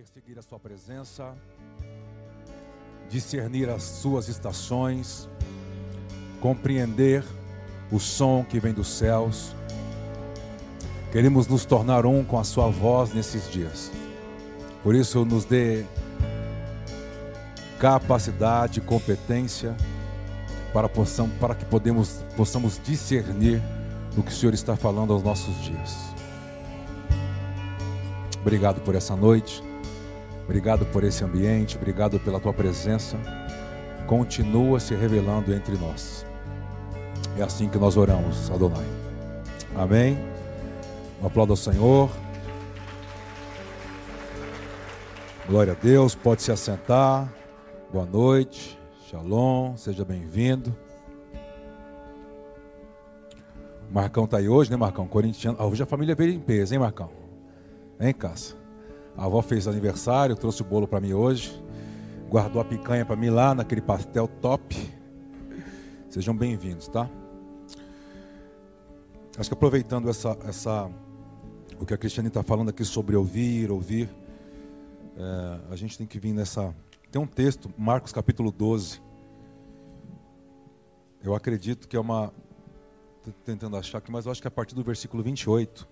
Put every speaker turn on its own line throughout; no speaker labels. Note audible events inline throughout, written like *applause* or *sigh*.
perseguir a Sua presença, discernir as Suas estações, compreender o som que vem dos céus. Queremos nos tornar um com a Sua voz nesses dias. Por isso, nos dê capacidade, competência para, possam, para que podemos, possamos discernir o que o Senhor está falando aos nossos dias. Obrigado por essa noite. Obrigado por esse ambiente, obrigado pela tua presença. Continua se revelando entre nós. É assim que nós oramos, Adonai. Amém. Um aplauso ao Senhor. Glória a Deus. Pode se assentar. Boa noite. Shalom. Seja bem-vindo. Marcão está aí hoje, né, Marcão? Corintiano. Ah, hoje a família veio em peso, hein, Marcão? Hein, Cássio? A avó fez aniversário, trouxe o bolo para mim hoje. Guardou a picanha para mim lá naquele pastel top. Sejam bem-vindos, tá? Acho que aproveitando essa, essa, o que a Cristiane está falando aqui sobre ouvir, ouvir, é, a gente tem que vir nessa. Tem um texto, Marcos capítulo 12. Eu acredito que é uma. Estou tentando achar aqui, mas eu acho que é a partir do versículo 28.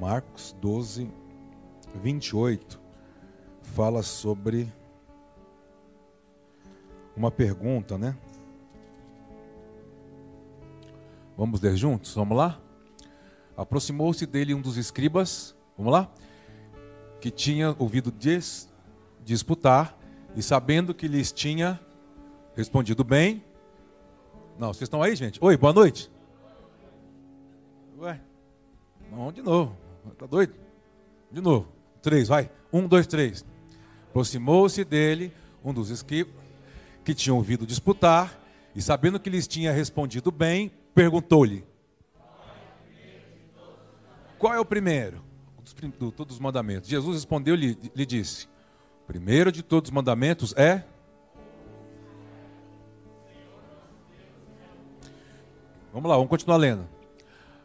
Marcos 12, 28 fala sobre uma pergunta, né? Vamos ler juntos? Vamos lá? Aproximou-se dele um dos escribas, vamos lá? Que tinha ouvido dis, disputar e sabendo que lhes tinha respondido bem. Não, vocês estão aí, gente? Oi, boa noite. Ué, não, de novo. Tá doido? De novo. Três, vai. Um, dois, três. Aproximou-se dele um dos escribas que tinham ouvido disputar e, sabendo que lhes tinha respondido bem, perguntou-lhe: Qual é o primeiro de todos os mandamentos? Jesus respondeu-lhe, lhe disse: primeiro de todos os mandamentos é. Vamos lá, vamos continuar lendo.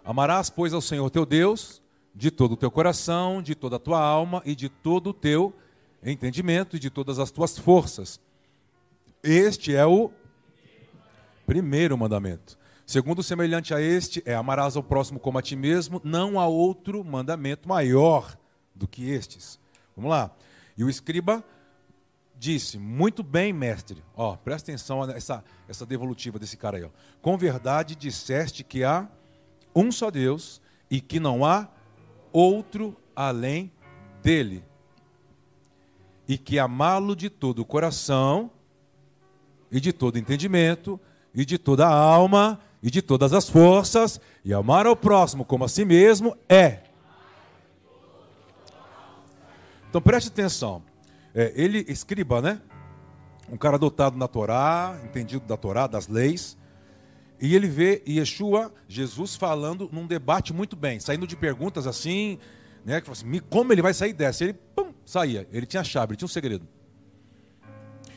Amarás, pois, ao Senhor teu Deus de todo o teu coração, de toda a tua alma e de todo o teu entendimento e de todas as tuas forças. Este é o primeiro mandamento. Segundo, semelhante a este, é amarás ao próximo como a ti mesmo, não há outro mandamento maior do que estes. Vamos lá. E o escriba disse: Muito bem, mestre. Ó, presta atenção nessa essa devolutiva desse cara aí. Ó. Com verdade disseste que há um só Deus e que não há outro além dele. E que amá-lo de todo o coração, e de todo entendimento, e de toda a alma, e de todas as forças, e amar ao próximo como a si mesmo é. Então preste atenção. É, ele, escriba, né? Um cara dotado na Torá, entendido da Torá, das leis. E ele vê Yeshua, Jesus, falando num debate muito bem, saindo de perguntas assim, né? Que assim, como ele vai sair dessa? Ele pum, saía. Ele tinha chave, ele tinha um segredo.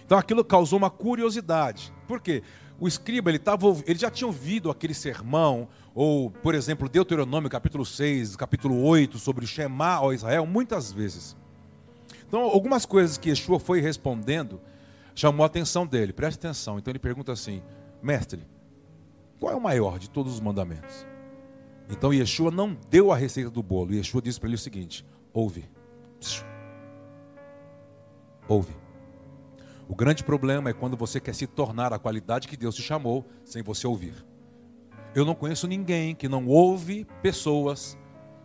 Então aquilo causou uma curiosidade. Por quê? O escriba, ele, tava, ele já tinha ouvido aquele sermão, ou, por exemplo, Deuteronômio capítulo 6, capítulo 8, sobre o Shema ao Israel, muitas vezes. Então, algumas coisas que Yeshua foi respondendo chamou a atenção dele. Preste atenção. Então ele pergunta assim: Mestre, qual é o maior de todos os mandamentos? Então Yeshua não deu a receita do bolo. Yeshua disse para ele o seguinte: ouve. Ouve. O grande problema é quando você quer se tornar a qualidade que Deus te chamou sem você ouvir. Eu não conheço ninguém que não ouve pessoas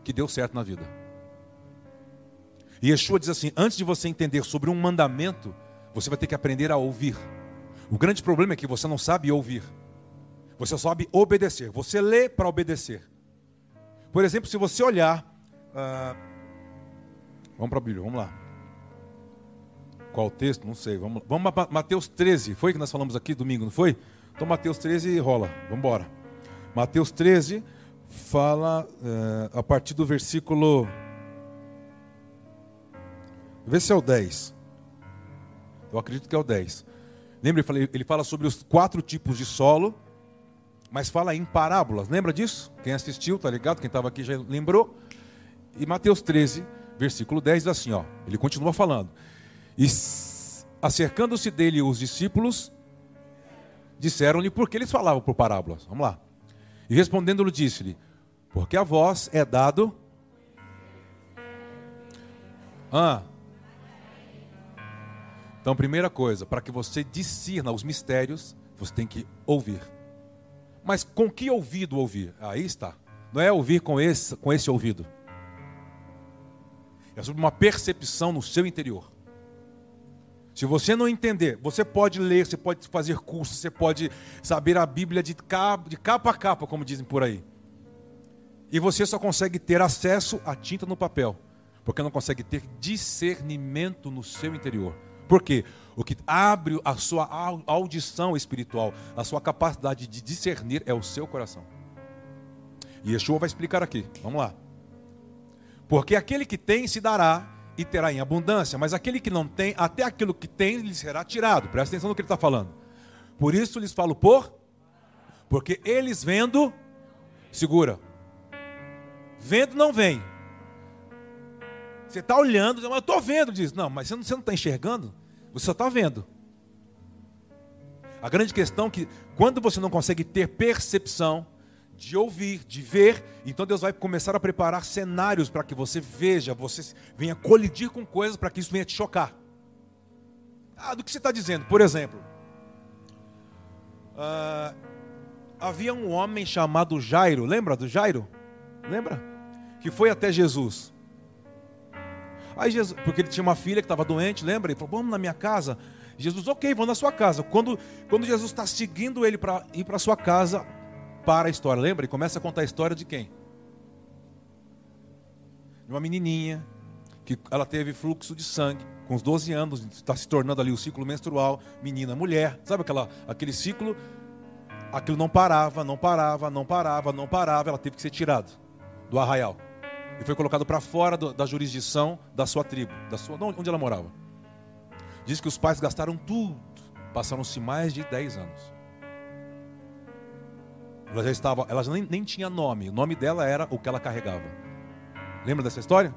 que deu certo na vida. Yeshua diz assim: antes de você entender sobre um mandamento, você vai ter que aprender a ouvir. O grande problema é que você não sabe ouvir. Você sabe obedecer. Você lê para obedecer. Por exemplo, se você olhar. Uh, vamos para a Bíblia, vamos lá. Qual o texto? Não sei. Vamos, vamos para Mateus 13. Foi que nós falamos aqui domingo, não foi? Então, Mateus 13 rola. Vamos embora. Mateus 13 fala uh, a partir do versículo. Vê se é o 10. Eu acredito que é o 10. Lembra, ele fala sobre os quatro tipos de solo mas fala em parábolas. Lembra disso? Quem assistiu, tá ligado? Quem estava aqui já lembrou. E Mateus 13 versículo 10 diz assim, ó, ele continua falando. E acercando-se dele os discípulos, disseram-lhe por que eles falavam por parábolas. Vamos lá. E respondendo-lhe, disse-lhe: Porque a vós é dado. Ah. Então, primeira coisa, para que você discirna os mistérios, você tem que ouvir. Mas com que ouvido ouvir? Aí está. Não é ouvir com esse, com esse ouvido. É sobre uma percepção no seu interior. Se você não entender, você pode ler, você pode fazer curso, você pode saber a Bíblia de capa, de capa a capa, como dizem por aí. E você só consegue ter acesso à tinta no papel, porque não consegue ter discernimento no seu interior. Por quê? O que abre a sua audição espiritual, a sua capacidade de discernir é o seu coração. E Yeshua vai explicar aqui. Vamos lá. Porque aquele que tem se dará e terá em abundância, mas aquele que não tem, até aquilo que tem lhe será tirado. Presta atenção no que ele está falando. Por isso lhes falo por, porque eles vendo, segura. Vendo não vem. Você está olhando, mas eu estou vendo, diz. Não, mas você não está enxergando, você só está vendo. A grande questão é que quando você não consegue ter percepção, de ouvir, de ver. Então Deus vai começar a preparar cenários para que você veja, você venha colidir com coisas para que isso venha te chocar. Ah, do que você está dizendo? Por exemplo, uh, havia um homem chamado Jairo, lembra do Jairo? Lembra? Que foi até Jesus. Aí Jesus, porque ele tinha uma filha que estava doente, lembra? Ele falou: Vamos na minha casa. Jesus, ok, vou na sua casa. Quando, quando Jesus está seguindo ele para ir para sua casa, para a história. Lembra? Ele começa a contar a história de quem? De uma menininha que ela teve fluxo de sangue com uns 12 anos, está se tornando ali o ciclo menstrual, menina, mulher. Sabe aquela, aquele ciclo? Aquilo não parava, não parava, não parava, não parava. Ela teve que ser tirada do arraial. E foi colocado para fora do, da jurisdição da sua tribo, da sua, onde ela morava. Diz que os pais gastaram tudo. Passaram-se mais de 10 anos. Ela já estava, ela nem, nem tinha nome. O nome dela era o que ela carregava. Lembra dessa história?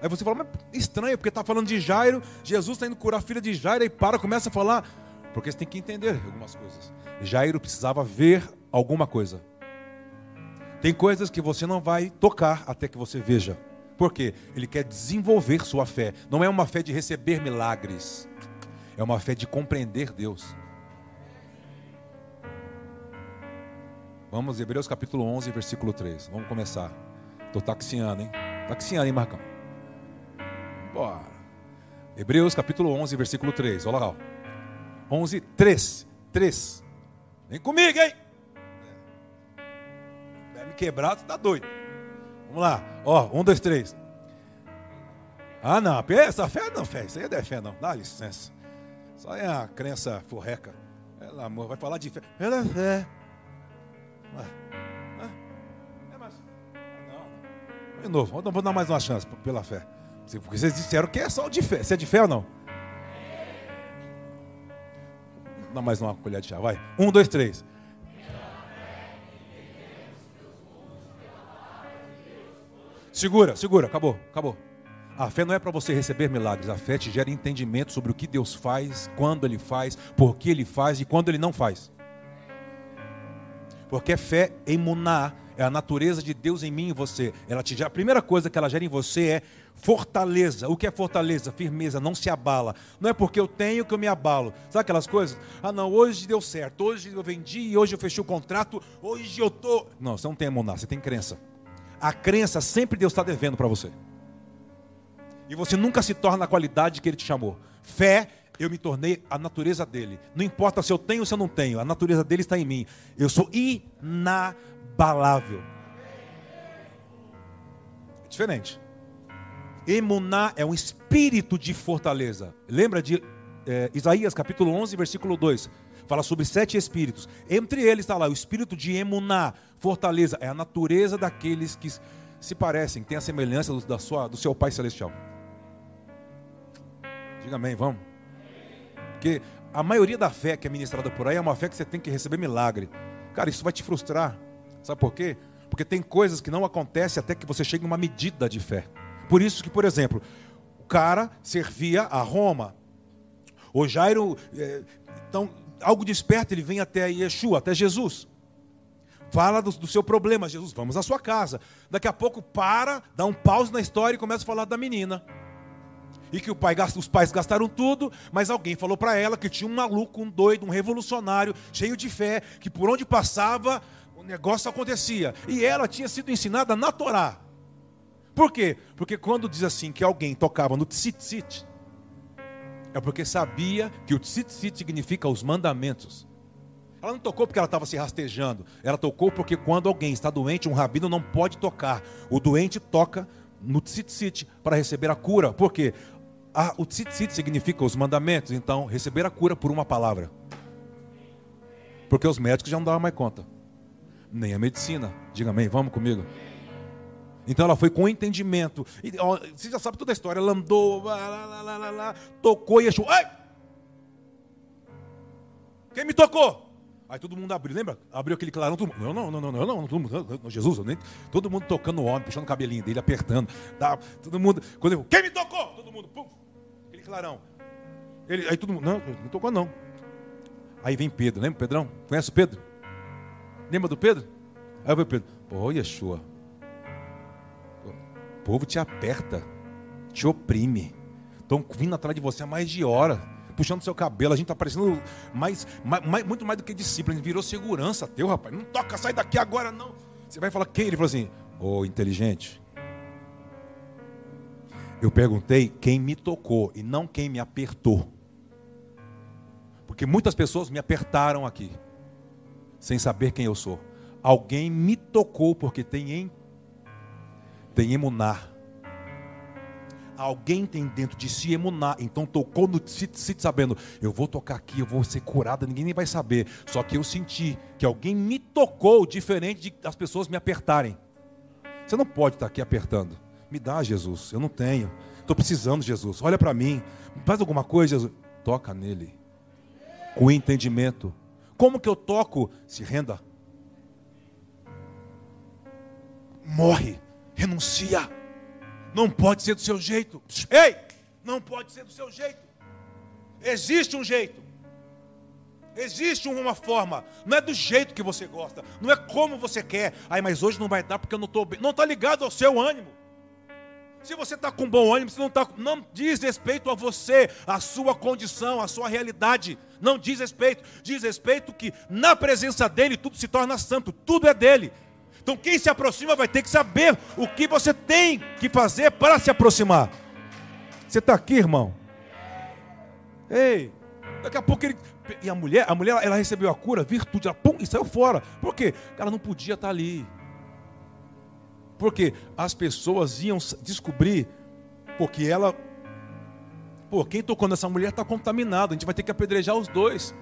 Aí você fala, mas estranho, porque está falando de Jairo, Jesus está indo curar a filha de Jairo, e para, começa a falar. Porque você tem que entender algumas coisas. Jairo precisava ver alguma coisa. Tem coisas que você não vai tocar até que você veja. Por quê? Ele quer desenvolver sua fé. Não é uma fé de receber milagres. É uma fé de compreender Deus. Vamos, Hebreus capítulo 11, versículo 3. Vamos começar. Estou taxiando, hein? Taxiando, hein, Marcão? Bora. Hebreus capítulo 11, versículo 3. Olha lá. Ó. 11, 3. 3. Vem comigo, hein? Vai me quebrar, tu tá doido. Vamos lá. Ó, 1, 2, 3. Ah, não. Essa fé não, fé. Isso aí é fé, não. Dá licença. Aí é a crença forreca. Pelo amor, vai falar de fé. Ela é fé. É, mas. Não, De novo, vou dar mais uma chance pela fé. Porque vocês disseram que é só de fé. Você é de fé ou não? Dá mais uma colher de chá, vai. Um, dois, três. Segura, segura, acabou, acabou. A fé não é para você receber milagres, a fé te gera entendimento sobre o que Deus faz, quando Ele faz, por que Ele faz e quando Ele não faz. Porque fé emuná, é a natureza de Deus em mim e você. Ela te, a primeira coisa que ela gera em você é fortaleza. O que é fortaleza? Firmeza, não se abala. Não é porque eu tenho que eu me abalo. Sabe aquelas coisas? Ah, não, hoje deu certo, hoje eu vendi, hoje eu fechei o contrato, hoje eu tô. Não, você não tem emuná, você tem crença. A crença sempre Deus está devendo para você. E você nunca se torna a qualidade que Ele te chamou. Fé eu me tornei a natureza dele. Não importa se eu tenho ou se eu não tenho, a natureza dele está em mim. Eu sou inabalável. É diferente. Emuná é um espírito de fortaleza. Lembra de é, Isaías capítulo 11, versículo 2? Fala sobre sete espíritos. Entre eles está lá o espírito de Emuná, fortaleza. É a natureza daqueles que se parecem, têm a semelhança do, da sua, do seu Pai Celestial. Diga amém, vamos. Porque a maioria da fé que é ministrada por aí é uma fé que você tem que receber milagre. Cara, isso vai te frustrar. Sabe por quê? Porque tem coisas que não acontecem até que você chegue a uma medida de fé. Por isso que, por exemplo, o cara servia a Roma. O Jairo, é, então, algo desperta, ele vem até Yeshua, até Jesus. Fala do, do, seu problema, Jesus, vamos à sua casa. Daqui a pouco para, dá um pause na história e começa a falar da menina. E que pai, os pais gastaram tudo, mas alguém falou para ela que tinha um maluco, um doido, um revolucionário, cheio de fé, que por onde passava o negócio acontecia. E ela tinha sido ensinada na Torá. Por quê? Porque quando diz assim que alguém tocava no tzitzit, é porque sabia que o tzitzit significa os mandamentos. Ela não tocou porque ela estava se rastejando. Ela tocou porque quando alguém está doente, um rabino não pode tocar. O doente toca no tzitzit para receber a cura. Por quê? Ah, o tzitzit significa os mandamentos. Então, receber a cura por uma palavra. Porque os médicos já não davam mais conta. Nem a medicina. Diga amém, vamos comigo. Então ela foi com entendimento. E, ó, você já sabe toda a história. Ela andou, lá, lá, lá, lá, tocou e achou. Ai! Quem me tocou? Aí todo mundo abriu, lembra? Abriu aquele clarão, todo mundo, não, não, não, não, não, Jesus, nem, todo mundo tocando o homem, puxando o cabelinho dele, apertando, tá, todo mundo, quando ele, quem me tocou? Todo mundo, pum, aquele clarão. Ele, aí todo mundo, não, não tocou não. Aí vem Pedro, lembra Pedrão? Conhece o Pedro? Lembra do Pedro? Aí vem Pedro, pô, Yeshua, povo te aperta, te oprime, estão vindo atrás de você há mais de hora puxando seu cabelo, a gente está parecendo mais, mais, muito mais do que discípulo, virou segurança teu, rapaz. Não toca, sai daqui agora, não. Você vai falar quem? Ele falou assim, ô oh, inteligente. Eu perguntei quem me tocou e não quem me apertou. Porque muitas pessoas me apertaram aqui, sem saber quem eu sou. Alguém me tocou porque tem em, tem emunar Alguém tem dentro de si emunar. Então tocou no sit sabendo, eu vou tocar aqui, eu vou ser curada, ninguém nem vai saber. Só que eu senti que alguém me tocou diferente de as pessoas me apertarem. Você não pode estar aqui apertando. Me dá, Jesus. Eu não tenho. Estou precisando, Jesus. Olha para mim. Faz alguma coisa, Jesus. Toca nele. Com entendimento. Como que eu toco? Se renda. Morre. Renuncia. Não pode ser do seu jeito. Ei, não pode ser do seu jeito. Existe um jeito. Existe uma forma. Não é do jeito que você gosta. Não é como você quer. Aí, mas hoje não vai dar porque eu não estou bem. Não está ligado ao seu ânimo. Se você está com bom ânimo, você não está. Não diz respeito a você, a sua condição, a sua realidade. Não diz respeito. Diz respeito que na presença dele tudo se torna santo. Tudo é dele. Então quem se aproxima vai ter que saber o que você tem que fazer para se aproximar. Você está aqui, irmão? Ei, daqui a pouco ele. E a mulher, a mulher, ela recebeu a cura, virtude, ela pum, e saiu fora. Por quê? Ela não podia estar ali. Porque as pessoas iam descobrir, porque ela. Pô, quem tocou nessa mulher está contaminado, a gente vai ter que apedrejar os dois.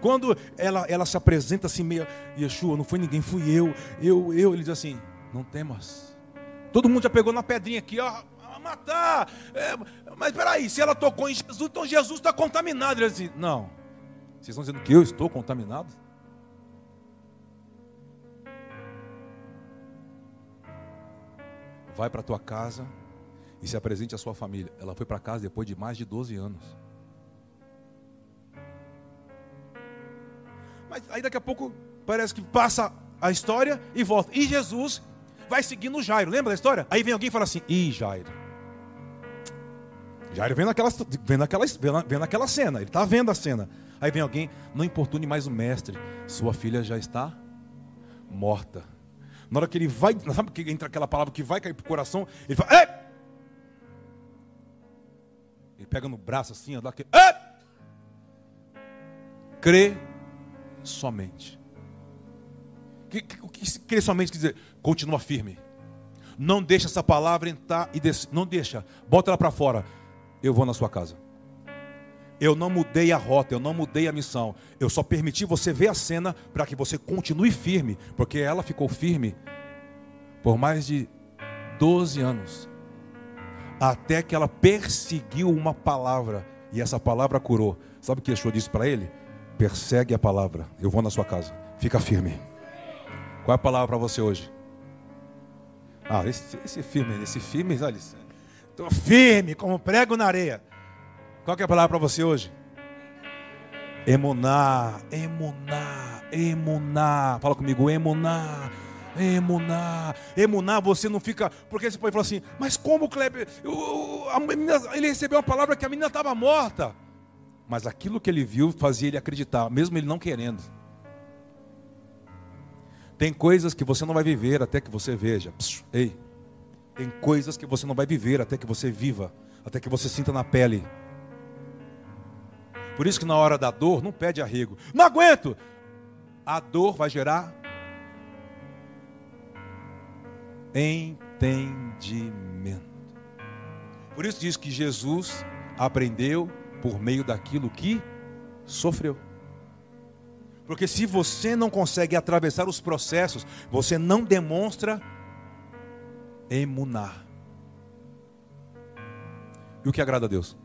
Quando ela, ela se apresenta assim, meio, Yeshua, não foi ninguém, fui eu, eu, eu. Ele diz assim: Não temas. Todo mundo já pegou na pedrinha aqui, ó, a matar. É, mas peraí, se ela tocou em Jesus, então Jesus está contaminado. Ele diz assim: Não. Vocês estão dizendo que eu estou contaminado? Vai para tua casa e se apresente à sua família. Ela foi para casa depois de mais de 12 anos. Mas aí daqui a pouco parece que passa a história e volta. E Jesus vai seguindo Jairo. Lembra da história? Aí vem alguém e fala assim: Ih, Jairo. Jairo vem naquela, vem naquela, vem naquela cena, ele está vendo a cena. Aí vem alguém, não importune mais o mestre, sua filha já está morta. Na hora que ele vai, sabe que entra aquela palavra que vai cair para o coração, ele fala, Ei! Ele pega no braço assim, dá aquele, Ei! Crê somente. O que querer somente quer dizer? Continua firme. Não deixa essa palavra entrar e descer. Não deixa. Bota ela para fora. Eu vou na sua casa. Eu não mudei a rota, eu não mudei a missão. Eu só permiti você ver a cena para que você continue firme. Porque ela ficou firme por mais de 12 anos. Até que ela perseguiu uma palavra. E essa palavra curou. Sabe o que Yeshua disse para ele? Persegue a palavra. Eu vou na sua casa. Fica firme. Qual é a palavra para você hoje? Ah, esse, esse firme, esse firme, olha, Estou firme, como prego na areia. Qual é a palavra para você hoje? Emuná, emuná, emuná. Fala comigo, emuná. Emuná, emuná, você não fica. Porque você pode falar assim, mas como Kleber? menina, ele recebeu uma palavra que a menina estava morta. Mas aquilo que ele viu fazia ele acreditar, mesmo ele não querendo. Tem coisas que você não vai viver até que você veja. Ei, tem coisas que você não vai viver até que você viva, até que você sinta na pele. Por isso que na hora da dor, não pede arrego. Não aguento! A dor vai gerar entendimento. Por isso diz que Jesus aprendeu por meio daquilo que sofreu. Porque se você não consegue atravessar os processos, você não demonstra emunar. E o que agrada a Deus?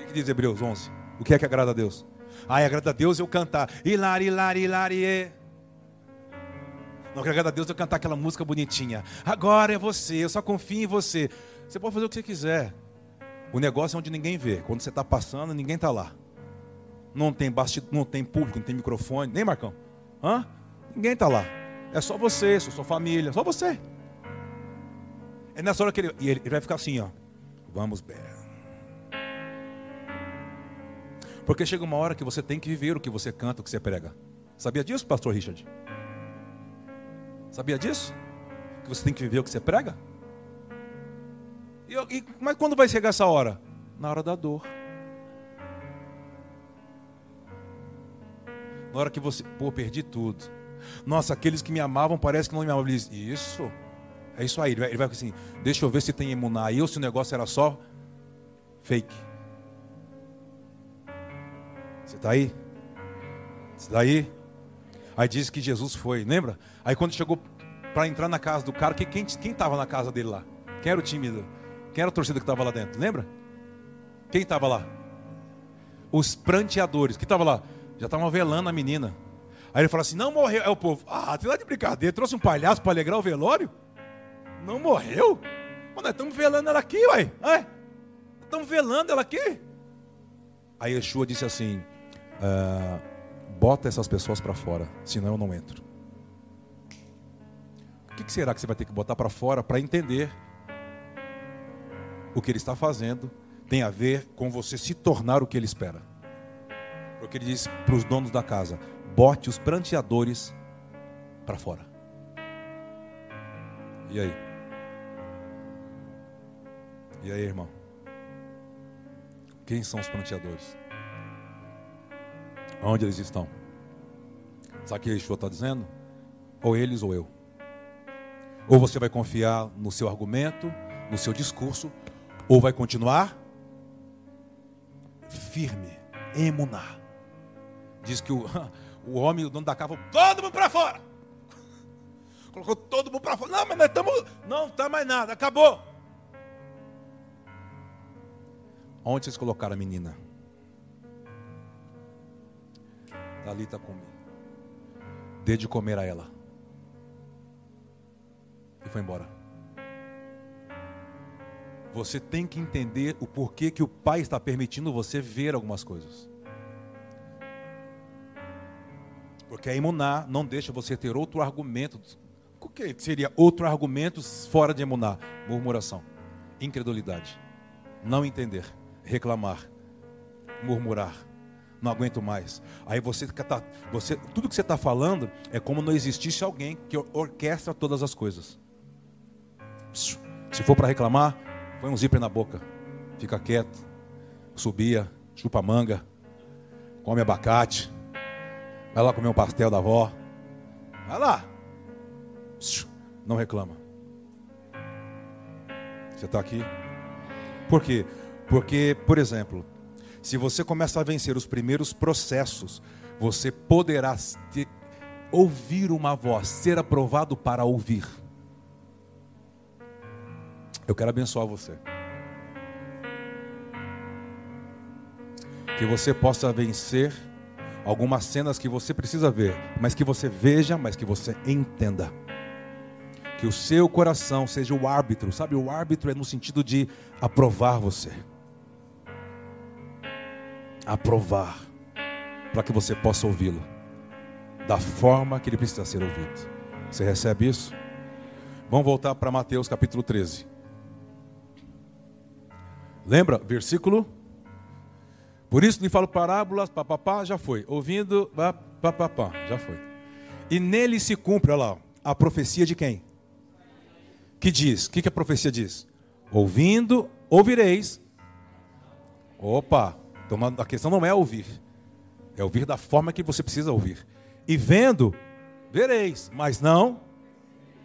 O que diz Hebreus 11? O que é que agrada a Deus? Ah, agrada a Deus eu cantar. Hilari, hilari, hilari. Não, que agrada a Deus eu cantar aquela música bonitinha. Agora é você, eu só confio em você. Você pode fazer o que você quiser. O negócio é onde ninguém vê. Quando você está passando, ninguém está lá não tem bastidor, não tem público, não tem microfone, nem Marcão. Hã? Ninguém está lá. É só você, sua família, só você. É nessa hora que ele, ele, ele vai ficar assim, ó. Vamos bem. Porque chega uma hora que você tem que viver o que você canta, o que você prega. Sabia disso, pastor Richard? Sabia disso? Que você tem que viver o que você prega? E, e, mas quando vai chegar essa hora? Na hora da dor. Na hora que você, pô, perdi tudo. Nossa, aqueles que me amavam parece que não me amavam. Diz, isso, é isso aí. Ele vai, ele vai assim, deixa eu ver se tem emuná aí ou se o negócio era só fake. Você está aí? Você está aí? Aí diz que Jesus foi, lembra? Aí quando chegou para entrar na casa do cara, que, quem estava na casa dele lá? Quem era o time? Quem era a torcida que estava lá dentro? Lembra? Quem estava lá? Os pranteadores. Que estava lá? Já estavam velando a menina. Aí ele fala assim: não morreu. Aí o povo, ah, tem lá de brincadeira, trouxe um palhaço para alegrar o velório? Não morreu? Mas nós estamos velando ela aqui, uai. Estamos velando ela aqui. Aí Yeshua disse assim: ah, bota essas pessoas para fora, senão eu não entro. O que será que você vai ter que botar para fora para entender o que ele está fazendo tem a ver com você se tornar o que ele espera? Porque ele disse para os donos da casa: bote os pranteadores para fora. E aí? E aí, irmão? Quem são os pranteadores? Onde eles estão? Sabe o que Yeshua está dizendo? Ou eles ou eu. Ou você vai confiar no seu argumento, no seu discurso, ou vai continuar firme, emunar. Diz que o, *laughs* o homem, o dono da casa, todo mundo para fora. *laughs* Colocou todo mundo para fora. Não, mas nós estamos. Não, está mais nada, acabou. Onde vocês colocaram a menina? Dali está comigo. Dê de comer a ela. E foi embora. Você tem que entender o porquê que o pai está permitindo você ver algumas coisas. Porque a imunar não deixa você ter outro argumento. O que seria outro argumento fora de imunar? Murmuração, incredulidade, não entender, reclamar, murmurar. Não aguento mais. Aí você, tá, você tudo que você está falando é como não existisse alguém que orquestra todas as coisas. Se for para reclamar, põe um zíper na boca, fica quieto, subia, chupa manga, come abacate, Vai lá comer um pastel da avó. Vai lá. Não reclama. Você está aqui? Por quê? Porque, por exemplo, se você começa a vencer os primeiros processos, você poderá ter, ouvir uma voz, ser aprovado para ouvir. Eu quero abençoar você. Que você possa vencer algumas cenas que você precisa ver, mas que você veja, mas que você entenda. que o seu coração seja o árbitro. Sabe, o árbitro é no sentido de aprovar você. Aprovar. Para que você possa ouvi-lo. Da forma que ele precisa ser ouvido. Você recebe isso? Vamos voltar para Mateus capítulo 13. Lembra? Versículo. Por isso lhe falo parábolas, papapá, já foi. Ouvindo, papapá, já foi. E nele se cumpre, olha lá, a profecia de quem? Que diz, o que, que a profecia diz? Ouvindo, ouvireis. Opa, então a questão não é ouvir, é ouvir da forma que você precisa ouvir. E vendo, vereis, mas não.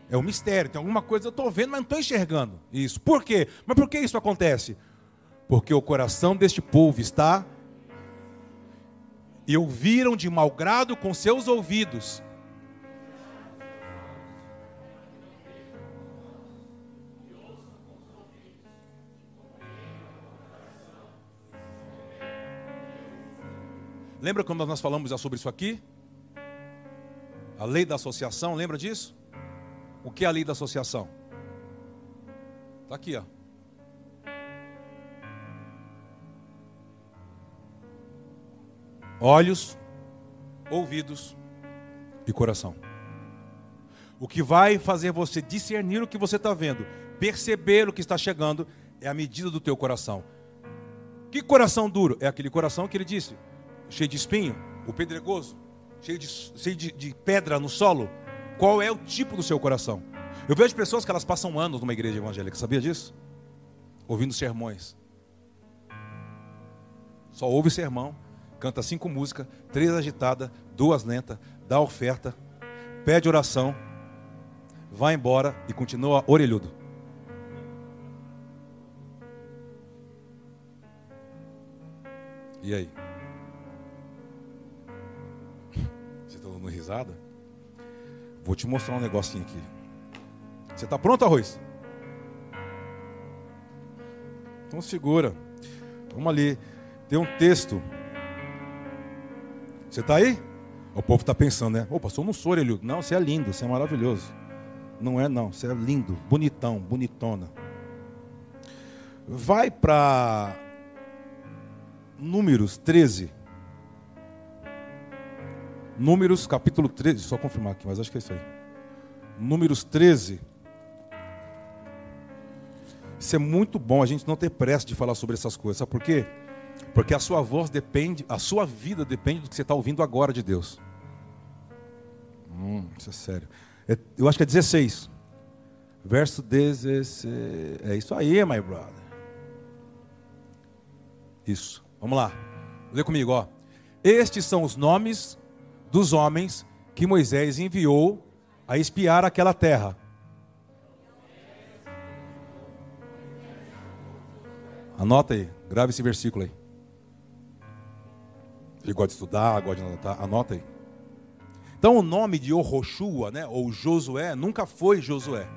É um mistério, tem alguma coisa eu estou vendo, mas não estou enxergando isso. Por quê? Mas por que isso acontece? Porque o coração deste povo está e ouviram de mau grado com seus ouvidos Lembra quando nós falamos já sobre isso aqui? A lei da associação, lembra disso? O que é a lei da associação? Está aqui, ó. Olhos, ouvidos e coração. O que vai fazer você discernir o que você está vendo, perceber o que está chegando, é a medida do teu coração. Que coração duro? É aquele coração que ele disse: cheio de espinho, o pedregoso, cheio de, cheio de, de pedra no solo, qual é o tipo do seu coração? Eu vejo pessoas que elas passam anos numa igreja evangélica, sabia disso? Ouvindo sermões. Só ouve sermão, canta cinco músicas, três agitadas, duas lentas, dá oferta, pede oração, vai embora e continua orelhudo. E aí? *laughs* dando risada. Vou te mostrar um negocinho aqui. Você está pronto, arroz? Então segura. Vamos ali. Tem um texto. Você está aí? O povo está pensando, né? Ô, pastor, eu não sou. Não, você é lindo, você é maravilhoso. Não é, não. Você é lindo, bonitão, bonitona. Vai para Números 13. Números capítulo 13, só confirmar aqui, mas acho que é isso aí. Números 13. Isso é muito bom a gente não ter pressa de falar sobre essas coisas. Sabe por quê? Porque a sua voz depende, a sua vida depende do que você está ouvindo agora de Deus. Hum, isso é sério. É, eu acho que é 16. Verso 16. É isso aí, my brother. Isso. Vamos lá. Lê comigo, ó. Estes são os nomes dos homens que Moisés enviou a espiar aquela terra. Anota aí, grave esse versículo aí. Ele gosta de estudar, gosta de anotar, anota aí. Então o nome de Orochua, né, ou Josué, nunca foi Josué.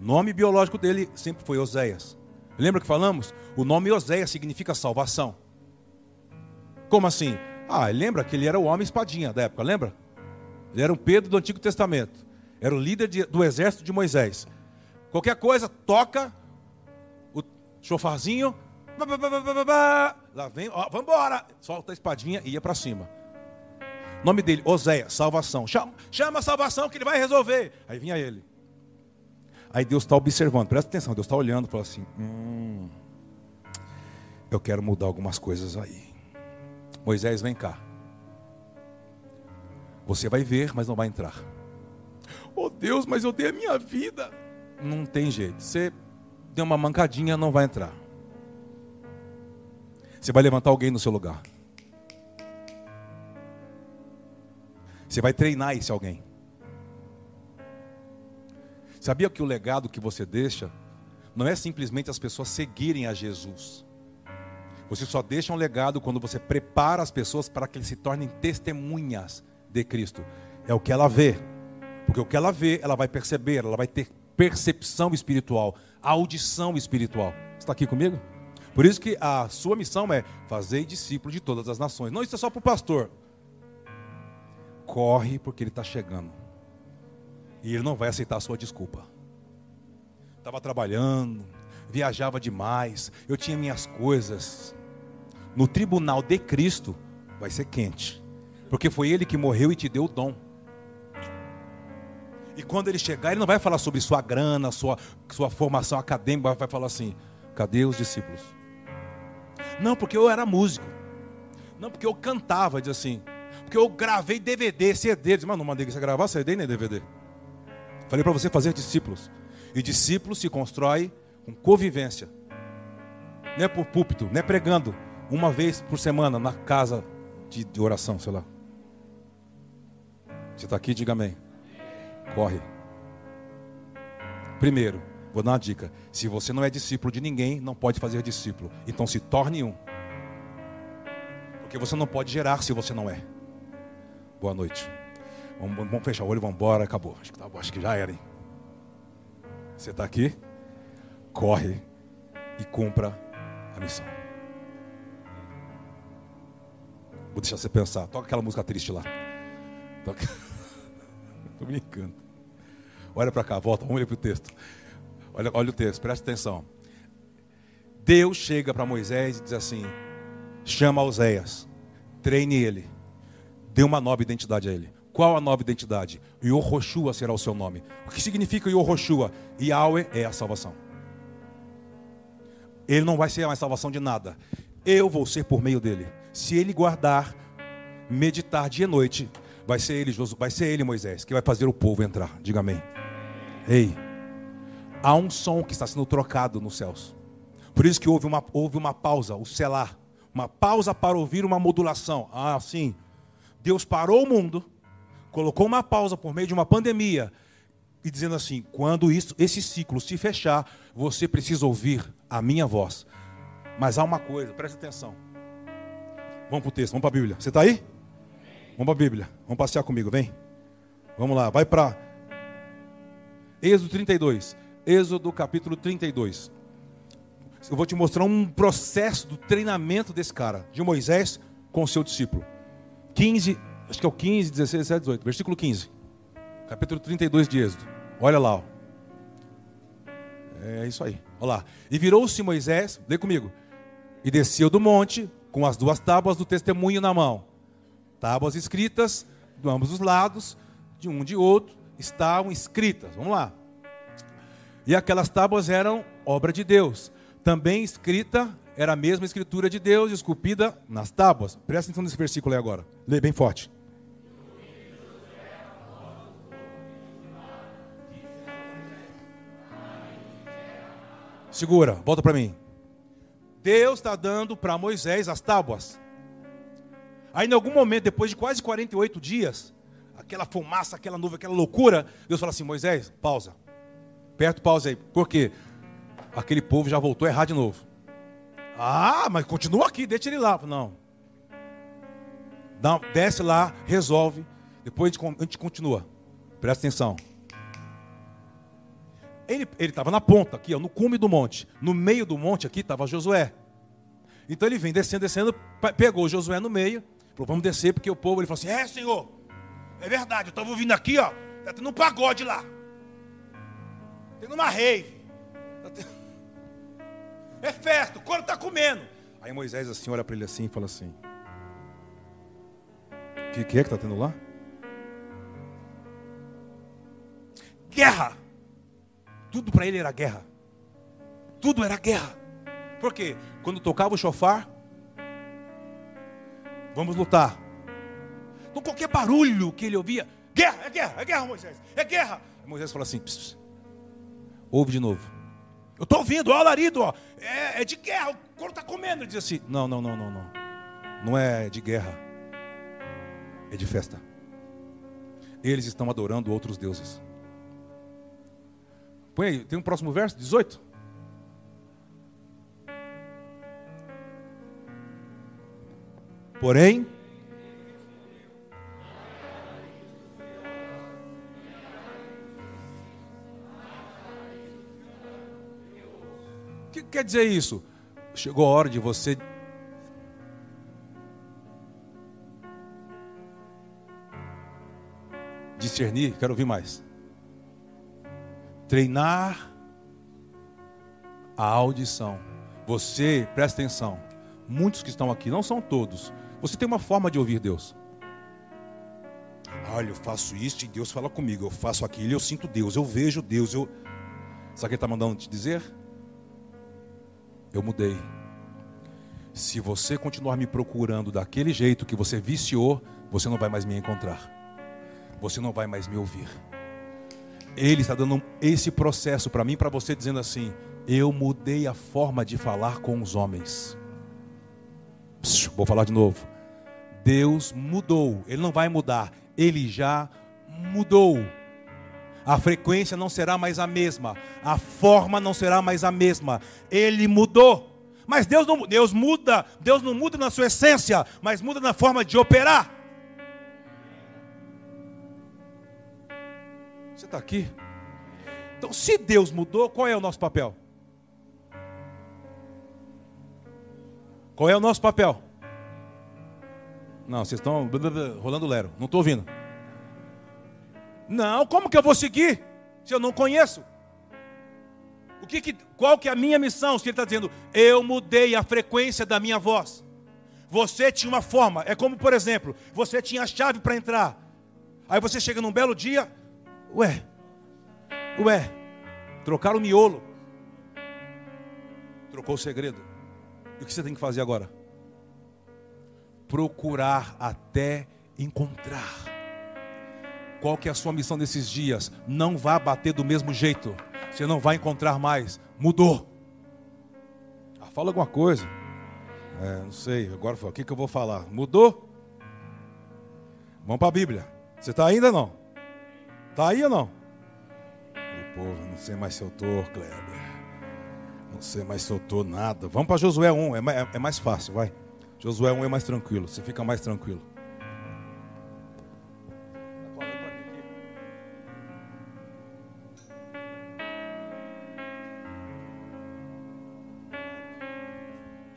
O nome biológico dele sempre foi Oséias. Lembra que falamos? O nome Oséias significa salvação. Como assim? Ah, lembra que ele era o homem espadinha da época, lembra? Ele era um Pedro do Antigo Testamento. Era o líder de, do exército de Moisés. Qualquer coisa, toca o chofarzinho. Lá vem, ó, vambora. Solta a espadinha e ia para cima. Nome dele, Oséia, salvação. Chama, chama a salvação que ele vai resolver. Aí vinha ele. Aí Deus está observando, presta atenção, Deus está olhando e fala assim: hum, eu quero mudar algumas coisas aí. Moisés, vem cá. Você vai ver, mas não vai entrar. Oh Deus, mas eu dei a minha vida. Não tem jeito. Você deu uma mancadinha, não vai entrar. Você vai levantar alguém no seu lugar. Você vai treinar esse alguém. Sabia que o legado que você deixa não é simplesmente as pessoas seguirem a Jesus. Você só deixa um legado quando você prepara as pessoas para que eles se tornem testemunhas de Cristo. É o que ela vê. Porque o que ela vê, ela vai perceber, ela vai ter percepção espiritual, audição espiritual. Está aqui comigo? Por isso que a sua missão é fazer discípulo de todas as nações. Não isso é só para o pastor. Corre porque ele está chegando. E ele não vai aceitar a sua desculpa. Estava trabalhando, viajava demais, eu tinha minhas coisas. No tribunal de Cristo vai ser quente, porque foi ele que morreu e te deu o dom. E quando ele chegar, ele não vai falar sobre sua grana, sua, sua formação acadêmica, vai falar assim: cadê os discípulos? Não, porque eu era músico. Não, porque eu cantava, diz assim. Porque eu gravei DVD, CD. Diz, mas não mandei você gravar CD nem DVD. Falei para você fazer discípulos. E discípulos se constrói com convivência. Não é por púlpito, não é pregando uma vez por semana na casa de, de oração, sei lá. Você está aqui, diga amém. Corre. Primeiro, vou dar uma dica. Se você não é discípulo de ninguém, não pode fazer discípulo. Então se torne um. Porque você não pode gerar se você não é. Boa noite. Vamos, vamos fechar o olho, vamos embora, acabou. Acho que, tá, acho que já era, hein? Você está aqui? Corre e cumpra a missão. Vou deixar você pensar. Toca aquela música triste lá. Toca. *laughs* Estou brincando. Olha para cá, volta, vamos ler para o texto. Olha, olha o texto, preste atenção. Deus chega para Moisés e diz assim: chama Oséias, treine ele, dê uma nova identidade a ele. Qual a nova identidade? Yohoshua será o seu nome. O que significa Yohoshua? Yahweh é a salvação. Ele não vai ser mais salvação de nada. Eu vou ser por meio dele. Se ele guardar, meditar dia e noite, vai ser ele, vai ser ele, Moisés, que vai fazer o povo entrar. Diga amém. Ei, há um som que está sendo trocado nos céus. Por isso que houve uma, houve uma pausa, o selar. Uma pausa para ouvir uma modulação. Ah, sim. Deus parou o mundo colocou uma pausa por meio de uma pandemia e dizendo assim: quando isso, esse ciclo se fechar, você precisa ouvir a minha voz. Mas há uma coisa, preste atenção. Vamos para o texto, vamos para a Bíblia. Você está aí? Vamos para a Bíblia. Vamos passear comigo, vem. Vamos lá, vai para Êxodo 32. Êxodo capítulo 32. Eu vou te mostrar um processo do treinamento desse cara, de Moisés com seu discípulo. 15 acho que é o 15, 16, 17, 18, versículo 15, capítulo 32 de Êxodo. Olha lá. Ó. É isso aí. Olha lá. E virou-se Moisés, lê comigo, e desceu do monte com as duas tábuas do testemunho na mão. Tábuas escritas de ambos os lados, de um de outro, estavam escritas. Vamos lá. E aquelas tábuas eram obra de Deus. Também escrita era a mesma escritura de Deus, esculpida nas tábuas. Presta atenção nesse versículo aí agora. Lê bem forte. Segura, volta para mim. Deus está dando para Moisés as tábuas. Aí, em algum momento, depois de quase 48 dias, aquela fumaça, aquela nuvem, aquela loucura, Deus fala assim: Moisés, pausa. Perto, pausa aí. Por quê? Aquele povo já voltou a errar de novo. Ah, mas continua aqui, deixa ele lá. Não. Desce lá, resolve. Depois a gente continua. Presta atenção. Ele estava na ponta, aqui, ó, no cume do monte. No meio do monte aqui estava Josué. Então ele vem descendo, descendo, pegou Josué no meio, falou, vamos descer, porque o povo, ele falou assim, é senhor, é verdade, eu estava ouvindo aqui, ó, está tendo um pagode lá. Tendo uma rave. Tá. *laughs* É festa, o couro está comendo. Aí Moisés assim olha para ele assim e fala assim: O que, que é que está tendo lá? Guerra! Tudo para ele era guerra. Tudo era guerra. Por quê? Quando tocava o chofar, vamos lutar. Então qualquer barulho que ele ouvia, guerra, é guerra, é guerra, Moisés, é guerra. Moisés falou assim: pss, ouve de novo. Eu estou ouvindo, ó, alarido, ó, é, é de guerra, o couro está comendo. Ele diz assim: não, não, não, não, não. Não é de guerra, é de festa. Eles estão adorando outros deuses. Põe aí, tem um próximo verso, 18. Porém, quer dizer isso? Chegou a hora de você discernir, quero ouvir mais. treinar a audição. Você, presta atenção, muitos que estão aqui, não são todos, você tem uma forma de ouvir Deus. Olha, eu faço isso e Deus fala comigo. Eu faço aquilo e eu sinto Deus. Eu vejo Deus. Eu... Sabe o que ele está mandando te dizer? Eu mudei. Se você continuar me procurando daquele jeito que você viciou, você não vai mais me encontrar. Você não vai mais me ouvir. Ele está dando esse processo para mim, para você, dizendo assim: Eu mudei a forma de falar com os homens. Psh, vou falar de novo. Deus mudou, Ele não vai mudar, Ele já mudou. A frequência não será mais a mesma, a forma não será mais a mesma. Ele mudou. Mas Deus não Deus muda, Deus não muda na sua essência, mas muda na forma de operar. Você está aqui? Então, se Deus mudou, qual é o nosso papel? Qual é o nosso papel? Não, vocês estão rolando lero. Não estou ouvindo. Não, como que eu vou seguir se eu não conheço? O que, que qual que é a minha missão? Se ele está dizendo, eu mudei a frequência da minha voz. Você tinha uma forma. É como, por exemplo, você tinha a chave para entrar. Aí você chega num belo dia, ué, ué, trocaram o miolo. Trocou o segredo. E o que você tem que fazer agora? Procurar até encontrar. Qual que é a sua missão nesses dias? Não vá bater do mesmo jeito. Você não vai encontrar mais. Mudou. Ah, fala alguma coisa. É, não sei. Agora o que, que eu vou falar? Mudou? Vamos para a Bíblia. Você está ainda não? Está aí ou não? Meu povo, não sei mais se eu estou, Kleber. Não sei mais se eu estou nada. Vamos para Josué 1. É mais, é mais fácil, vai. Josué 1 é mais tranquilo. Você fica mais tranquilo.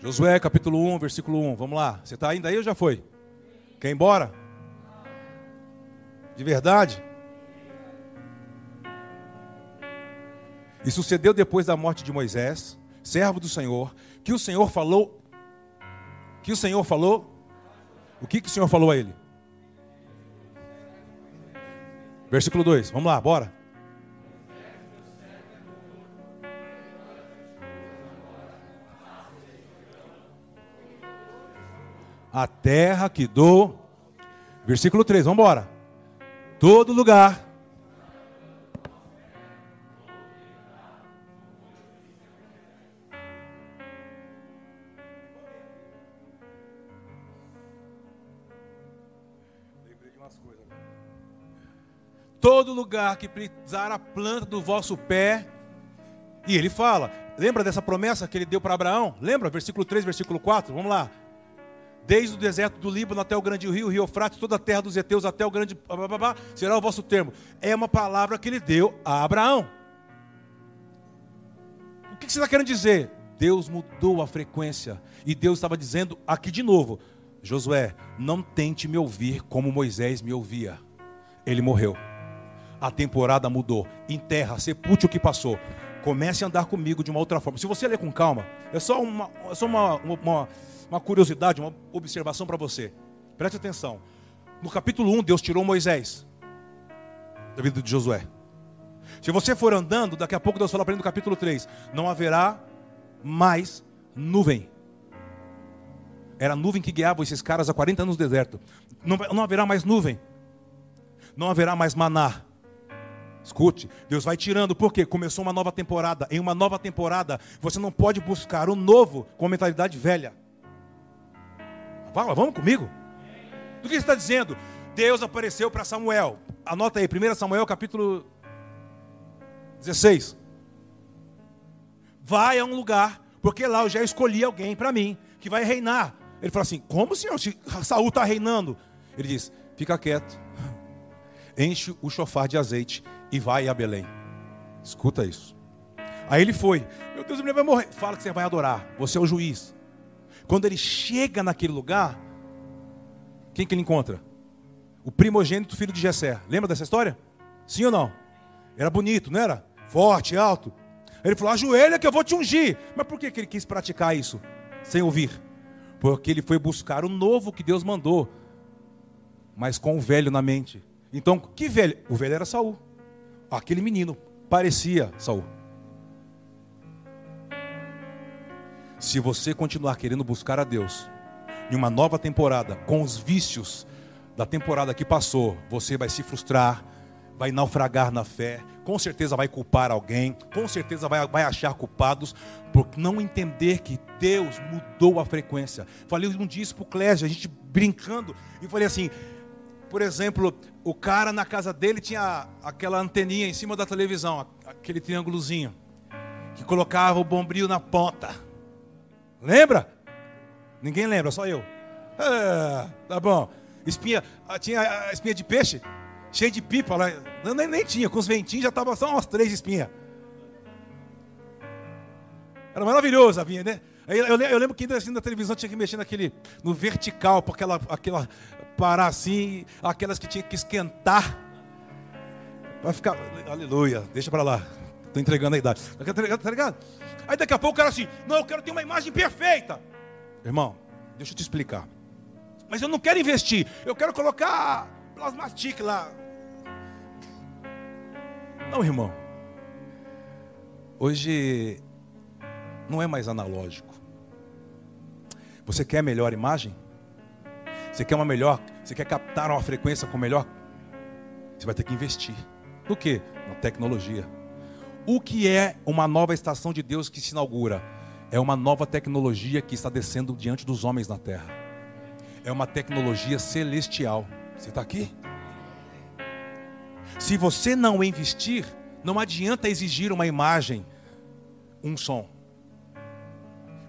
Josué capítulo 1, versículo 1. Vamos lá. Você está ainda aí ou já foi? Quer ir embora? De verdade? E sucedeu depois da morte de Moisés, servo do Senhor, que o Senhor falou. Que o Senhor falou? O que, que o Senhor falou a ele? Versículo 2. Vamos lá, bora. A terra que dou. Versículo 3, vamos embora. Todo lugar. Todo lugar que pisar a planta do vosso pé. E ele fala, lembra dessa promessa que ele deu para Abraão? Lembra? Versículo 3, versículo 4, vamos lá desde o deserto do Líbano até o grande rio, o rio Eufrates, toda a terra dos heteus até o grande será o vosso termo. É uma palavra que ele deu a Abraão. O que você está querendo dizer? Deus mudou a frequência. E Deus estava dizendo aqui de novo: Josué, não tente me ouvir como Moisés me ouvia. Ele morreu. A temporada mudou. Enterra, sepulte o que passou. Comece a andar comigo de uma outra forma. Se você ler com calma, é só uma, é só uma, uma, uma uma curiosidade, uma observação para você. Preste atenção. No capítulo 1, Deus tirou Moisés da vida de Josué. Se você for andando, daqui a pouco Deus fala para ele no capítulo 3: não haverá mais nuvem. Era a nuvem que guiava esses caras há 40 anos no deserto. Não, não haverá mais nuvem. Não haverá mais maná. Escute, Deus vai tirando, porque começou uma nova temporada. Em uma nova temporada, você não pode buscar o novo com mentalidade velha. Fala, vamos comigo? Do que está dizendo? Deus apareceu para Samuel. Anota aí, 1 Samuel capítulo 16. Vai a um lugar, porque lá eu já escolhi alguém para mim, que vai reinar. Ele fala assim: Como, senhor? Se Saul está reinando. Ele diz: Fica quieto, enche o chofar de azeite e vai a Belém. Escuta isso. Aí ele foi: Meu Deus, a mulher vai morrer. Fala que você vai adorar. Você é o juiz. Quando ele chega naquele lugar, quem que ele encontra? O primogênito filho de Jessé. Lembra dessa história? Sim ou não? Era bonito, não era? forte, alto. Ele falou: ajoelha que eu vou te ungir. Mas por que, que ele quis praticar isso sem ouvir? Porque ele foi buscar o novo que Deus mandou, mas com o velho na mente. Então, que velho? O velho era Saul. Aquele menino parecia Saul. Se você continuar querendo buscar a Deus em uma nova temporada, com os vícios da temporada que passou, você vai se frustrar, vai naufragar na fé, com certeza vai culpar alguém, com certeza vai, vai achar culpados, por não entender que Deus mudou a frequência. Falei um dia isso para o Clésio, a gente brincando, e falei assim: por exemplo, o cara na casa dele tinha aquela anteninha em cima da televisão, aquele triângulozinho, que colocava o bombril na ponta. Lembra? Ninguém lembra, só eu. É, tá bom. Espinha, ah, tinha a espinha de peixe, cheia de pipa lá. Nem, nem tinha, com os ventinhos já tava só umas três espinhas. Era maravilhoso a vinha, né? Eu, eu, lembro que ainda assim na televisão tinha que mexer naquele, no vertical, para aquela, aquela parar assim, aquelas que tinha que esquentar. Vai ficar, aleluia, deixa para lá. Estou entregando a idade. Tá ligado? Aí daqui a pouco o cara assim, não, eu quero ter uma imagem perfeita. Irmão, deixa eu te explicar. Mas eu não quero investir, eu quero colocar plasmatic lá. Não, irmão. Hoje não é mais analógico. Você quer melhor imagem? Você quer uma melhor, você quer captar uma frequência com melhor? Você vai ter que investir. No que? Na tecnologia. O que é uma nova estação de Deus que se inaugura? É uma nova tecnologia que está descendo diante dos homens na terra. É uma tecnologia celestial. Você está aqui? Se você não investir, não adianta exigir uma imagem, um som.